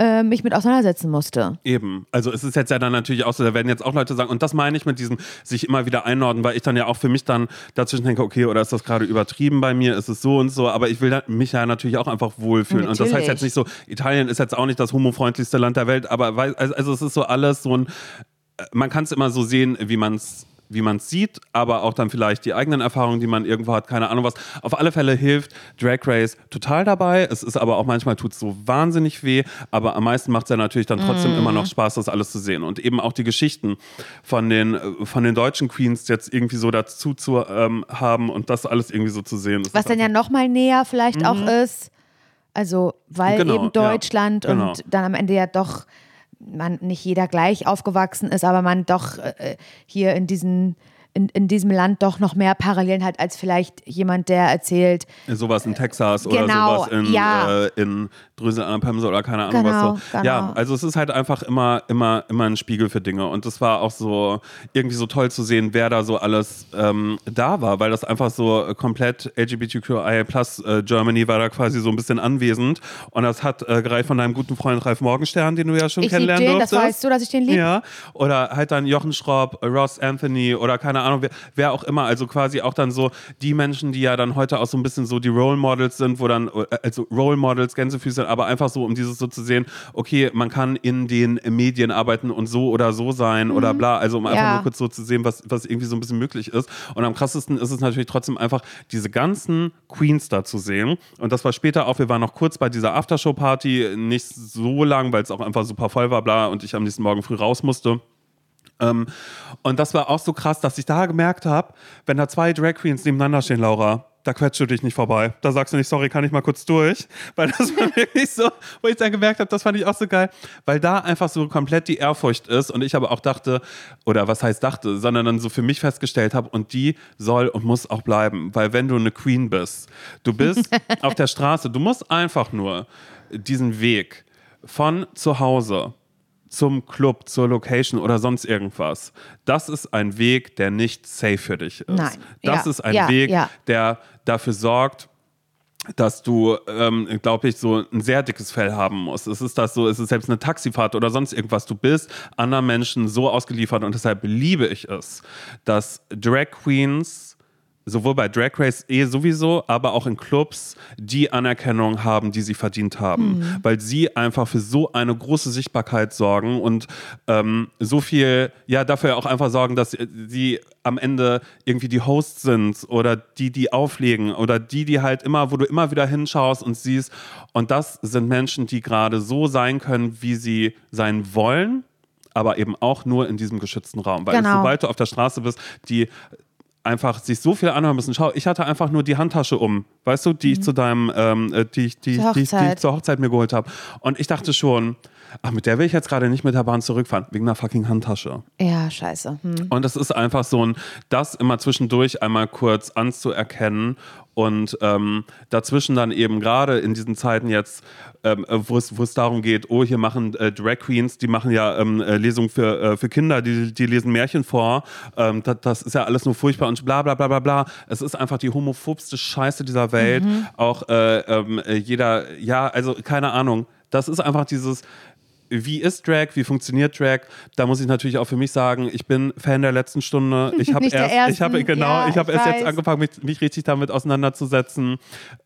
äh, mich mit auseinandersetzen musste. Eben. Also es ist jetzt ja dann natürlich auch so, da werden jetzt auch Leute sagen, und das meine ich mit diesem sich immer wieder einordnen, weil ich dann ja auch für mich dann dazwischen denke, okay, oder ist das gerade übertrieben bei mir, ist es so und so, aber ich will mich ja natürlich auch einfach wohlfühlen. Und das heißt Natürlich. jetzt nicht so, Italien ist jetzt auch nicht das homofreundlichste Land der Welt, aber also, also es ist so alles so ein, äh, man kann es immer so sehen, wie man es wie man es sieht, aber auch dann vielleicht die eigenen Erfahrungen, die man irgendwo hat, keine Ahnung was. Auf alle Fälle hilft Drag Race total dabei. Es ist aber auch manchmal tut es so wahnsinnig weh, aber am meisten macht es ja natürlich dann trotzdem immer noch Spaß, das alles zu sehen. Und eben auch die Geschichten von den, von den deutschen Queens jetzt irgendwie so dazu zu ähm, haben und das alles irgendwie so zu sehen. Was dann ja noch mal näher vielleicht auch ist. Also, weil Mhm. Genau, eben ja, Deutschland genau. und dann am Ende ja doch man nicht jeder gleich aufgewachsen ist, aber man doch äh, hier in diesen in, in diesem Land doch noch mehr Parallelen hat als vielleicht jemand, der erzählt, Sowas in Texas oder Genau, sowas in, ja. äh, in Drüsel an der Pemse oder keine Ahnung Genau, was so. genau. Ja, also es ist halt einfach immer, immer, immer ein Spiegel für Dinge. Und das war auch so irgendwie so toll zu sehen, wer da so alles ähm, da war, weil das einfach so komplett LGBTQIA plus äh, Germany war da quasi so ein bisschen anwesend. Und das hat äh, gereicht von deinem guten Freund Ralf Morgenstern, den du ja schon Ich kennenlernen den, das durftest. weißt du, dass ich den lieb. Ja, oder halt dann Jochen Schropp, Ross Anthony oder keine Ahnung, wer, wer auch immer. Also quasi auch dann so die Menschen, die ja dann heute auch so ein bisschen so die Role Models sind, wo dann, äh, also Role Models, Gänsefüße, aber einfach so, um dieses so zu sehen, okay, man kann in den Medien arbeiten und so oder so sein oder bla. Also um einfach Ja. nur kurz so zu sehen, was, was irgendwie so ein bisschen möglich ist. Und am krassesten ist es natürlich trotzdem einfach, diese ganzen Queens da zu sehen. Und das war später auch, wir waren noch kurz bei dieser Aftershow-Party, nicht so lang, weil es auch einfach super voll war, bla, und ich am nächsten Morgen früh raus musste. Ähm, und das war auch so krass, dass ich da gemerkt habe, wenn da zwei Drag Queens nebeneinander stehen, Laura, da quetscht du dich nicht vorbei. Da sagst du nicht, sorry, kann ich mal kurz durch. Weil das war wirklich so, wo ich dann gemerkt habe, das fand ich auch so geil, weil da einfach so komplett die Ehrfurcht ist und ich aber auch dachte, oder was heißt dachte, sondern dann so für mich festgestellt habe und die soll und muss auch bleiben. Weil wenn du eine Queen bist, du bist auf der Straße, du musst einfach nur diesen Weg von zu Hause zum Club, zur Location oder sonst irgendwas. Das ist ein Weg, der nicht safe für dich ist. Nein. Das Ja, ist ein ja, Weg, ja. der dafür sorgt, dass du, ähm, glaube ich, so ein sehr dickes Fell haben musst. Es ist das so, es ist selbst eine Taxifahrt oder sonst irgendwas. Du bist anderen Menschen so ausgeliefert und deshalb liebe ich es, dass Drag Queens sowohl bei Drag Race eh sowieso, aber auch in Clubs die Anerkennung haben, die sie verdient haben, Mhm. weil sie einfach für so eine große Sichtbarkeit sorgen und ähm, so viel, ja, dafür auch einfach sorgen, dass sie am Ende irgendwie die Hosts sind oder die, die auflegen oder die, die halt immer, wo du immer wieder hinschaust und siehst. Und das sind Menschen, die gerade so sein können, wie sie sein wollen, aber eben auch nur in diesem geschützten Raum. Weil Genau. sobald du auf der Straße bist, die einfach sich so viel anhören müssen. Schau, ich hatte einfach nur die Handtasche um, weißt du, die ich zu deinem, ähm, äh, die, ich, die, Mhm. Zur die, die ich zur Hochzeit mir geholt habe. Und ich dachte schon, ach, mit der will ich jetzt gerade nicht mit der Bahn zurückfahren, wegen einer fucking Handtasche. Ja, scheiße. Hm. Und es ist einfach so ein, das immer zwischendurch einmal kurz anzuerkennen und ähm, dazwischen dann eben gerade in diesen Zeiten jetzt, ähm, äh, wo es darum geht, oh, hier machen äh, Drag Queens, die machen ja ähm, äh, Lesungen für, äh, für Kinder, die, die lesen Märchen vor. Ähm, das, das ist ja alles nur furchtbar und bla bla bla bla bla. Es ist einfach die homophobste Scheiße dieser Welt. Auch äh, ähm, äh, jeder, ja, also keine Ahnung. Das ist einfach dieses, wie ist Drag, wie funktioniert Drag? Da muss ich natürlich auch für mich sagen, ich bin Fan der letzten Stunde. Ich habe erst, ich habe genau, Ja, ich habe erst jetzt angefangen, mich, mich richtig damit auseinanderzusetzen.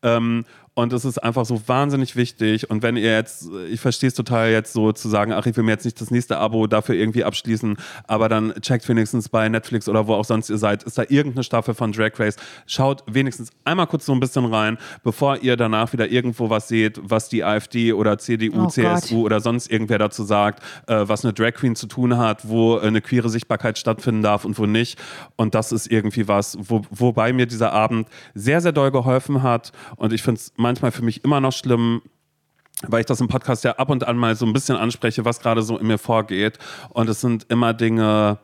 Ähm, und es ist einfach so wahnsinnig wichtig. Und wenn ihr jetzt, ich verstehe es total jetzt so zu sagen, ach, ich will mir jetzt nicht das nächste Abo dafür irgendwie abschließen, aber dann checkt wenigstens bei Netflix oder wo auch sonst ihr seid, ist da irgendeine Staffel von Drag Race. Schaut wenigstens einmal kurz so ein bisschen rein, bevor ihr danach wieder irgendwo was seht, was die AfD oder CDU, Oh CSU oder sonst irgendwer dazu sagt, äh, was eine Drag Queen zu tun hat, wo äh, eine queere Sichtbarkeit stattfinden darf und wo nicht. Und das ist irgendwie was, wo, wobei mir dieser Abend sehr, sehr doll geholfen hat. Und ich finde es manchmal für mich immer noch schlimm, weil ich das im Podcast ja ab und an mal so ein bisschen anspreche, was gerade so in mir vorgeht. Und es sind immer Dinge,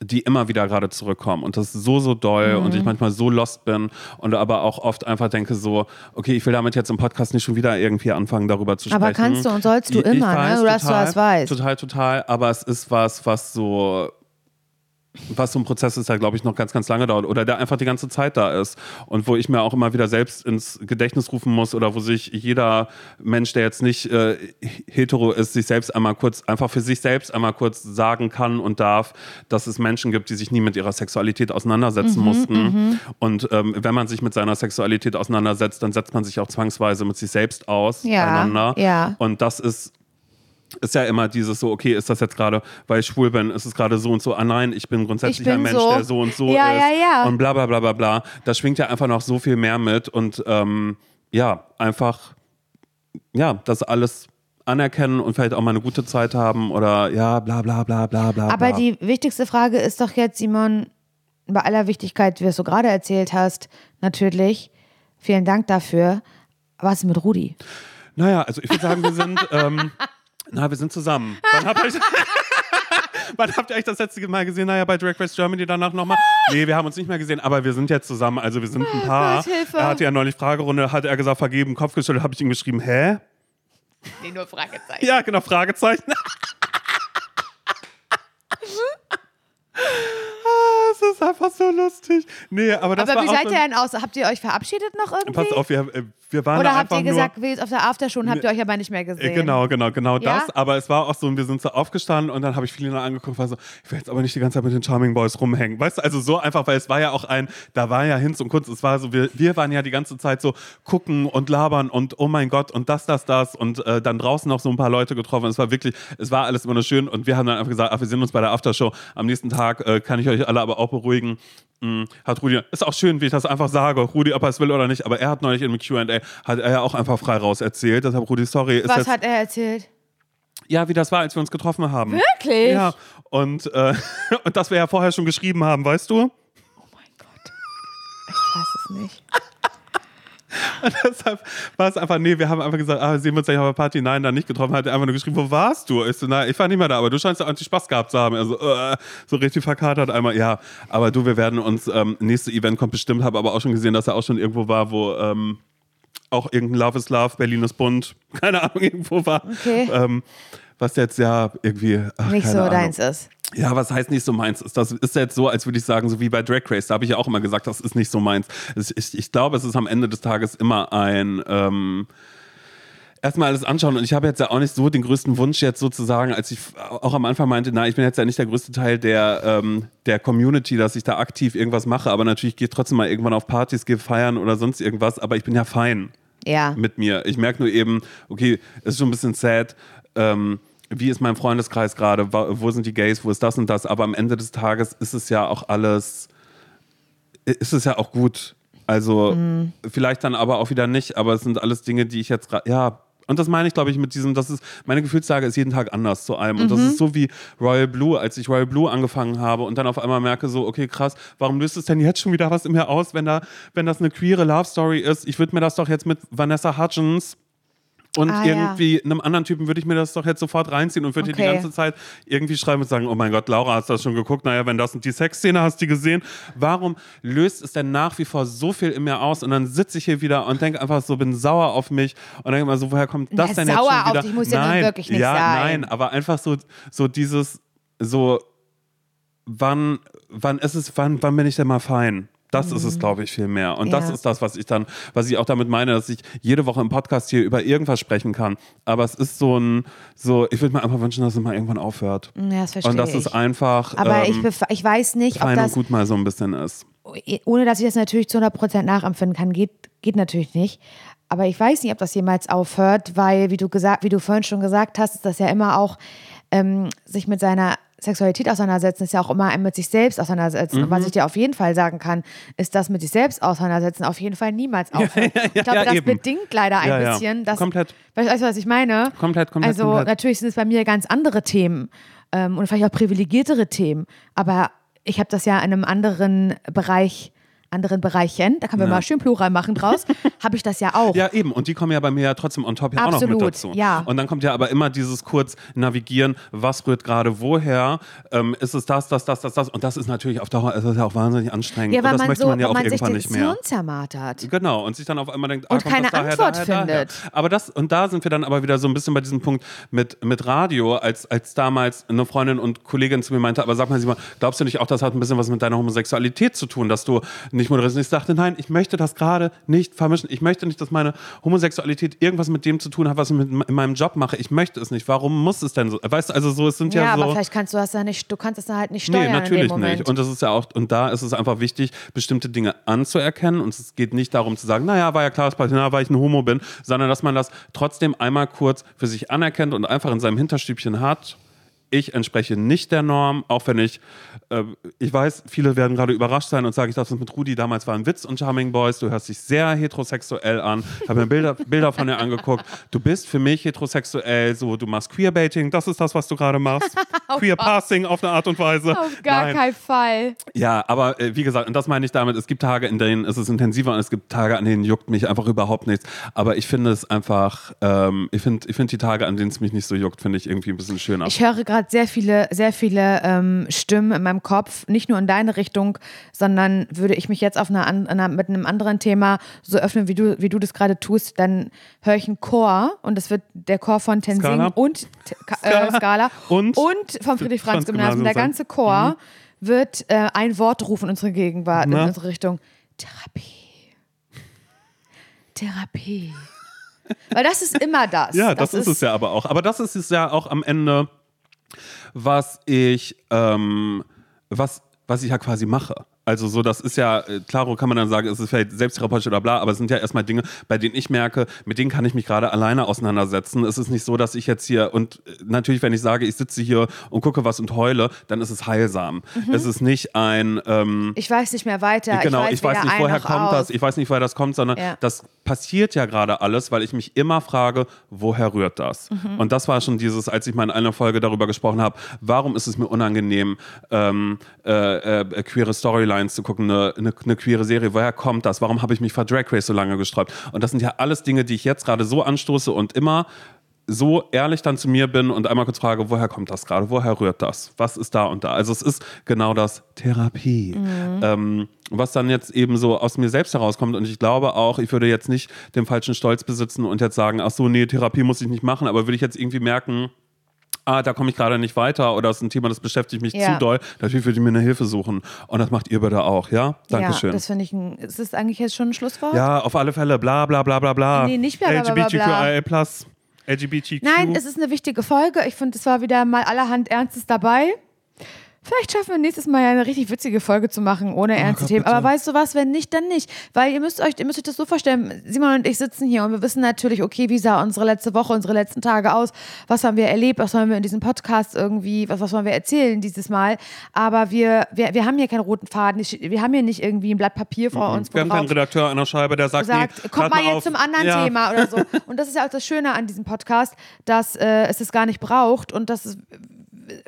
die immer wieder gerade zurückkommen. Und das ist so, so doll und Mhm. ich manchmal so lost bin und aber auch oft einfach denke so, okay, ich will damit jetzt im Podcast nicht schon wieder irgendwie anfangen, darüber zu sprechen. Aber kannst du und sollst du Ich- ich immer, ne? weiß, dass du total, das weißt. Total, total. Aber es ist was, was so was so ein Prozess ist, der, glaube ich, noch ganz, ganz lange dauert oder der einfach die ganze Zeit da ist und wo ich mir auch immer wieder selbst ins Gedächtnis rufen muss oder wo sich jeder Mensch, der jetzt nicht äh, hetero ist, sich selbst einmal kurz, einfach für sich selbst einmal kurz sagen kann und darf, dass es Menschen gibt, die sich nie mit ihrer Sexualität Mhm, auseinandersetzen mussten. Und ähm, wenn man sich mit seiner Sexualität auseinandersetzt, dann setzt man sich auch zwangsweise mit sich selbst aus, Ja, einander. ja. Und das ist ist ja immer dieses so, okay, ist das jetzt gerade, weil ich schwul bin, ist es gerade so und so, ah nein, ich bin grundsätzlich Ich bin ein Mensch, so. der so und so Ja, ist ja, ja. und bla bla bla bla bla. Da schwingt ja einfach noch so viel mehr mit und ähm, ja, einfach, ja, das alles anerkennen und vielleicht auch mal eine gute Zeit haben oder ja, bla bla bla bla bla. Aber die wichtigste Frage ist doch jetzt, Simon, bei aller Wichtigkeit, wie du es so gerade erzählt hast, natürlich, vielen Dank dafür. Was ist mit Rudi? Naja, also ich würde sagen, wir sind, ähm, na, wir sind zusammen. Wann habt ihr euch, Wann habt ihr euch das letzte Mal gesehen? Naja, bei Drag Race Germany danach nochmal. Nee, wir haben uns nicht mehr gesehen, aber wir sind jetzt zusammen. Also wir sind ein Paar. Gott, Hilfe. Er hatte ja neulich Fragerunde, hat er gesagt, vergeben, Kopf geschüttelt, habe ich ihm geschrieben, hä? Nee, nur Fragezeichen. Ja, genau, Fragezeichen. Ist einfach so lustig. Nee, aber das Aber war wie seid ihr denn aus? Habt ihr euch verabschiedet noch irgendwie? Pass auf, wir, äh, wir waren Oder habt ihr gesagt, jetzt auf der Aftershow und habt ihr euch aber nicht mehr Äh, gesehen? Genau, genau, genau Ja? das. Aber es war auch so, wir sind so aufgestanden und dann habe ich Felina angeguckt, war so, ich will jetzt aber nicht die ganze Zeit mit den Charming Boys rumhängen. Weißt du, also so einfach, weil es war ja auch ein, da war ja Hinz und Kunst, es war so, wir, wir waren ja die ganze Zeit so gucken und labern und oh mein Gott und das, das, das und äh, dann draußen noch so ein paar Leute getroffen. Es war wirklich, es war alles immer nur schön und wir haben dann einfach gesagt, ach, wir sehen uns bei der Aftershow. Am nächsten Tag äh, kann ich euch alle aber auch beruhigen. Mm, Hat Rudi, ist auch schön, wie ich das einfach sage, Rudi, ob er es will oder nicht, aber er hat neulich in einem Q&A, hat er ja auch einfach frei raus erzählt, deshalb Rudi, sorry, ist Was hat er erzählt? ja, wie das war, als wir uns getroffen haben. Wirklich? Ja, und, äh, und dass wir ja vorher schon geschrieben haben, weißt du? Oh mein Gott. Ich weiß es nicht. Und deshalb war es einfach, nee, wir haben einfach gesagt, ah, sehen wir uns gleich auf der Party. Nein, dann nicht getroffen. Hat er einfach nur geschrieben, wo warst du? Ich so, na, ich war nicht mehr da, aber du scheinst ja eigentlich Spaß gehabt zu haben. Also, äh, so richtig verkatert einmal. Ja, aber du, wir werden uns, ähm, nächste Event kommt bestimmt, habe aber auch schon gesehen, dass er auch schon irgendwo war, wo, ähm, auch irgendein Love is Love, Berlin ist bunt, keine Ahnung, irgendwo war. Okay. Ähm, was jetzt ja irgendwie. Ach, Nicht so Ahnung. deins ist. Ja, was heißt nicht so meins? Das ist jetzt so, als würde ich sagen, so wie bei Drag Race. Da habe ich ja auch immer gesagt, das ist nicht so meins. Ich, ich glaube, es ist am Ende des Tages immer ein ähm, erstmal alles anschauen. Und ich habe jetzt ja auch nicht so den größten Wunsch jetzt sozusagen, als ich auch am Anfang meinte, na, ich bin jetzt ja nicht der größte Teil der, ähm, der Community, dass ich da aktiv irgendwas mache. Aber natürlich gehe ich trotzdem mal irgendwann auf Partys, gehe feiern oder sonst irgendwas. Aber ich bin ja fein Ja. mit mir. Ich merke nur eben, okay, es ist schon ein bisschen sad. Ähm, wie ist mein Freundeskreis gerade? Wo sind die Gays? Wo ist das und das? Aber am Ende des Tages ist es ja auch alles, ist es ja auch gut. Also Mhm. vielleicht dann aber auch wieder nicht. Aber es sind alles Dinge, die ich jetzt, gra- ja. Und das meine ich, glaube ich, mit diesem, das ist, meine Gefühlslage ist jeden Tag anders zu allem. Und das Mhm. ist so wie Royal Blue, als ich Royal Blue angefangen habe und dann auf einmal merke so, okay, krass, warum löst es denn jetzt schon wieder was in mir aus, wenn da, wenn das eine queere Love Story ist? Ich würde mir das doch jetzt mit Vanessa Hudgens und Ah, ja. irgendwie einem anderen Typen würde ich mir das doch jetzt sofort reinziehen und würde Okay. die ganze Zeit irgendwie schreiben und sagen, oh mein Gott, Laura, hast du das schon geguckt? Naja, wenn das und die Sexszene hast du gesehen. Warum löst es denn nach wie vor so viel in mir aus? Und dann sitze ich hier wieder und denke einfach so, bin sauer auf mich und denke immer so, woher kommt das Na, denn jetzt sauer schon auf wieder? dich muss ja nun nein, wirklich nicht ja, sein. Nein, aber einfach so, so dieses, so, wann, wann ist es, wann, wann bin ich denn mal fein? Das ist es, glaube ich, viel mehr. Und das Mhm. Ja. ist das, was ich dann, was ich auch damit meine, dass ich jede Woche im Podcast hier über irgendwas sprechen kann. Aber es ist so ein, so, ich würde mir einfach wünschen, dass es mal irgendwann aufhört. Ja, das verstehe Und dass ich. es einfach aber ich, ähm, bef- ich weiß nicht, ob und das, gut mal so ein bisschen ist. ohne dass ich das natürlich zu 100% nachempfinden kann, geht, geht natürlich nicht. Aber ich weiß nicht, ob das jemals aufhört, weil, wie du, gesagt, wie du vorhin schon gesagt hast, ist das ja immer auch, ähm, sich mit seiner Sexualität auseinandersetzen, ist ja auch immer ein mit sich selbst auseinandersetzen. Und was Mhm. ich dir auf jeden Fall sagen kann, ist, dass mit sich selbst auseinandersetzen auf jeden Fall niemals aufhört. ja, ich glaube, ja, das eben. bedingt leider ein Ja, ja. bisschen. Dass, Komplett. Weißt du, was ich meine? Komplett, komplett, Also komplett. natürlich sind es bei mir ganz andere Themen ähm, und vielleicht auch privilegiertere Themen, aber ich habe das ja in einem anderen Bereich, anderen Bereichen, da können wir Ja. mal schön Plural machen draus, habe ich das ja auch. Ja, eben. Und die kommen ja bei mir ja trotzdem on top ja auch noch Absolut, mit dazu. ja. Und dann kommt ja aber immer dieses kurz navigieren, was rührt gerade woher, ähm, ist es das, das, das, das, das. Und das ist natürlich auf Dauer, das ist ja auch wahnsinnig anstrengend. Ja, und weil das man möchte so, man ja auch man sich irgendwann den nicht mehr. Zermartert. Genau, und sich dann auf einmal denkt, ah, Und kommt keine das daher, Antwort daher, daher. findet. Aber das, und da sind wir dann aber wieder so ein bisschen bei diesem Punkt mit, mit Radio, als, als damals eine Freundin und Kollegin zu mir meinte, aber sag mal, Simon, glaubst du nicht auch, das hat ein bisschen was mit deiner Homosexualität zu tun, dass du nicht? Und ich sagte, nein, ich möchte das gerade nicht vermischen. Ich möchte nicht, dass meine Homosexualität irgendwas mit dem zu tun hat, was ich mit, in meinem Job mache. Ich möchte es nicht. Warum muss es denn so? Weißt du, also so, es sind ja, Ja, so. aber vielleicht kannst du das ja nicht, du kannst es dann halt nicht steuern Nee, in natürlich nicht. Und das ist ja auch, und da ist es einfach wichtig, bestimmte Dinge anzuerkennen. Und es geht nicht darum zu sagen, naja, war ja klar, Patina, weil ich ein Homo bin, sondern dass man das trotzdem einmal kurz für sich anerkennt und einfach in seinem Hinterstübchen hat. Ich entspreche nicht der Norm, auch wenn ich, äh, ich weiß, viele werden gerade überrascht sein und sage ich, das mit Rudi damals war ein Witz und Charming Boys, du hörst dich sehr heterosexuell an, habe mir Bilder, Bilder von dir angeguckt, du bist für mich heterosexuell, so, du machst Queerbaiting, das ist das, was du gerade machst, Queer Passing auf eine Art und Weise. Auf gar Nein. keinen Fall. Ja, aber äh, wie gesagt, und das meine ich damit, es gibt Tage, in denen ist es intensiver und es gibt Tage, an denen juckt mich einfach überhaupt nichts. Aber ich finde es einfach, ähm, ich finde ich find die Tage, an denen es mich nicht so juckt, finde ich irgendwie ein bisschen schöner. Ich höre gerade gerade sehr viele, sehr viele ähm, Stimmen in meinem Kopf, nicht nur in deine Richtung, sondern würde ich mich jetzt auf einer, einer, mit einem anderen Thema so öffnen, wie du, wie du das gerade tust, dann höre ich einen Chor und das wird der Chor von Tenzing Scala. und äh, Scala Und und vom Friedrich-Franz-Gymnasium. Der ganze Chor wird äh, ein Wort rufen in unsere Gegenwart, Na? in unsere Richtung. Therapie. Therapie. Weil das ist immer das. Ja, das, ist, es ja aber auch. Aber das ist es ja auch am Ende, was ich, ähm, was, was ich ja quasi mache. Also so, das ist ja, äh, klaro kann man dann sagen, es ist vielleicht selbsttherapeutische oder bla, aber es sind ja erstmal Dinge, bei denen ich merke, mit denen kann ich mich gerade alleine auseinandersetzen. Es ist nicht so, dass ich jetzt hier, und äh, natürlich, wenn ich sage, ich sitze hier und gucke was und heule, dann ist es heilsam. Es ist nicht ein, ähm, Ich weiß nicht mehr weiter. Genau, ich weiß, ich weiß nicht, woher kommt aus. das, ich weiß nicht, woher das kommt, sondern Ja. das passiert ja gerade alles, weil ich mich immer frage, woher rührt das? Mhm. Und das war schon dieses, als ich mal in einer Folge darüber gesprochen habe, warum ist es mir unangenehm, ähm, äh, äh, queere Storylines zu gucken, eine, eine, eine queere Serie, woher kommt das? Warum habe ich mich vor Drag Race so lange gesträubt? Und das sind ja alles Dinge, die ich jetzt gerade so anstoße und immer so ehrlich dann zu mir bin und einmal kurz frage, woher kommt das gerade? Woher rührt das? Was ist da und da? Also es ist genau das Therapie. Ähm, was dann jetzt eben so aus mir selbst herauskommt. Und ich glaube auch, ich würde jetzt nicht den falschen Stolz besitzen und jetzt sagen, ach so, nee, Therapie muss ich nicht machen, aber würde ich jetzt irgendwie merken, ah, da komme ich gerade nicht weiter oder es ist ein Thema, das beschäftigt mich Ja. zu doll, natürlich würde ich mir eine Hilfe suchen. Und das macht ihr bitte auch, ja? Dankeschön. Ja, das finde ich ein. Ist das eigentlich jetzt schon ein Schlusswort? Ja, auf alle Fälle, bla bla bla bla bla. Nee, nicht bla, bla, bla. LGBTQIA+, LGBTQ. Nein, es ist eine wichtige Folge. Ich finde, es war wieder mal allerhand Ernstes dabei. Vielleicht schaffen wir nächstes Mal ja eine richtig witzige Folge zu machen, ohne ernste Oh Themen. bitte. Aber weißt du was, wenn nicht, dann nicht. Weil ihr müsst euch, ihr müsst euch das so vorstellen, Simon und ich sitzen hier und wir wissen natürlich, okay, wie sah unsere letzte Woche, unsere letzten Tage aus, was haben wir erlebt, was wollen wir in diesem Podcast irgendwie, was, was wollen wir erzählen dieses Mal. Aber wir, wir, wir haben hier keinen roten Faden, wir haben hier nicht irgendwie ein Blatt Papier vor uns, wo Wir haben keinen Redakteur an der Scheibe, der sagt, sagt, nee, kommt mal jetzt auf. zum anderen ja. Thema oder so. Und das ist ja auch das Schöne an diesem Podcast, dass äh, es es gar nicht braucht und dass es,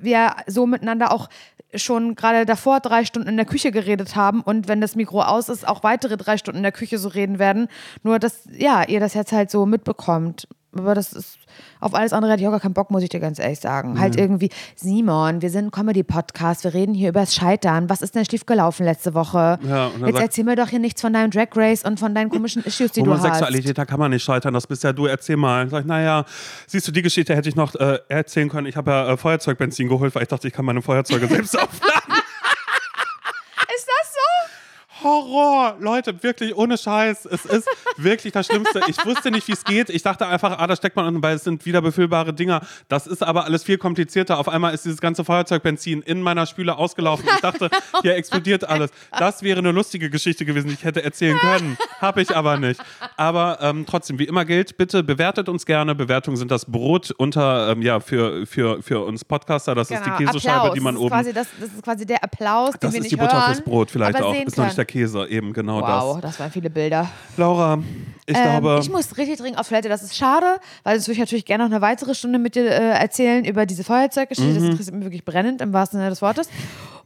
wir so miteinander auch schon gerade davor drei Stunden in der Küche geredet haben und wenn das Mikro aus ist, auch weitere drei Stunden in der Küche so reden werden. Nur, dass ja, ihr das jetzt halt so mitbekommt. Aber das ist, auf alles andere hätte ich auch gar keinen Bock, muss ich dir ganz ehrlich sagen. Halt irgendwie, Simon, wir sind ein Comedy-Podcast, wir reden hier über das Scheitern. Was ist denn schiefgelaufen letzte Woche? Ja, Jetzt sagt- erzähl mir doch hier nichts von deinem Drag Race und von deinen komischen Issues, die du hast. Homosexualität, da kann man nicht scheitern, das bist ja du, erzähl mal. Sag ich, naja, siehst du, die Geschichte hätte ich noch äh, erzählen können. Ich habe ja äh, Feuerzeugbenzin geholt, weil ich dachte, ich kann meine Feuerzeuge selbst aufladen. Ist das? Horror, Leute, wirklich ohne Scheiß. Es ist wirklich das Schlimmste. Ich wusste nicht, wie es geht. Ich dachte einfach, ah, da steckt man unten, weil es sind wieder befüllbare Dinger. Das ist aber alles viel komplizierter. Auf einmal ist dieses ganze Feuerzeugbenzin in meiner Spüle ausgelaufen. Ich dachte, hier explodiert alles. Das wäre eine lustige Geschichte gewesen, die ich hätte erzählen können. Habe ich aber nicht. Aber ähm, trotzdem, wie immer gilt, bitte bewertet uns gerne. Bewertungen sind das Brot unter, ähm, ja, für, für, für uns Podcaster. Das ist die Käsescheibe, Applaus. die man das ist oben. Das, das ist quasi der Applaus, den Das wir ist nicht die Butter hören, fürs Brot vielleicht auch. Ist noch nicht der. Käse, eben genau Wow, das. das waren viele Bilder. Laura, ich Ähm, glaube. ich muss richtig dringend auf Toilette. Das ist schade, weil sonst würde ich natürlich gerne noch eine weitere Stunde mit dir äh, erzählen über diese Feuerzeuggeschichte. Mhm. Das interessiert mich wirklich brennend im wahrsten Sinne des Wortes.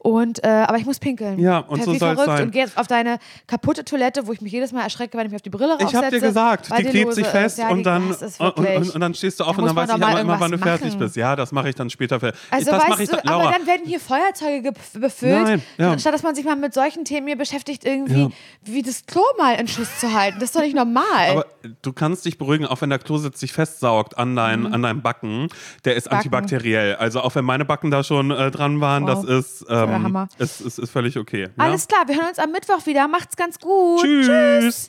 Und, äh, aber ich muss pinkeln. Ja, und so Wie soll's verrückt. sein. Und gehe jetzt auf deine kaputte Toilette, wo ich mich jedes Mal erschrecke, wenn ich mir auf die Brille Ich raufsetze. hab dir gesagt, die klebt sich fest Ja, und, dann, und, und, und dann stehst du auf Da und dann weiß ich mal immer, wann du irgendwas fertig machen. bist. Ja, das mache ich dann später fertig. Also das weißt ich du, dann, aber dann werden hier Feuerzeuge ge- befüllt, Nein, ja. statt dass man sich mal mit solchen Themen hier beschäftigt, irgendwie Ja. wie das Klo mal in Schuss zu halten. Das ist doch nicht normal. aber du kannst dich beruhigen, auch wenn der Klositz sich festsaugt an, dein, an deinem Backen, der ist Mhm. Backen. antibakteriell. Also auch wenn meine Backen da schon äh, dran waren, Wow. das ist, der Hammer. ist, ist, ist völlig okay. Ja? Alles klar, wir hören uns am Mittwoch wieder. Macht's ganz gut. Tschüss.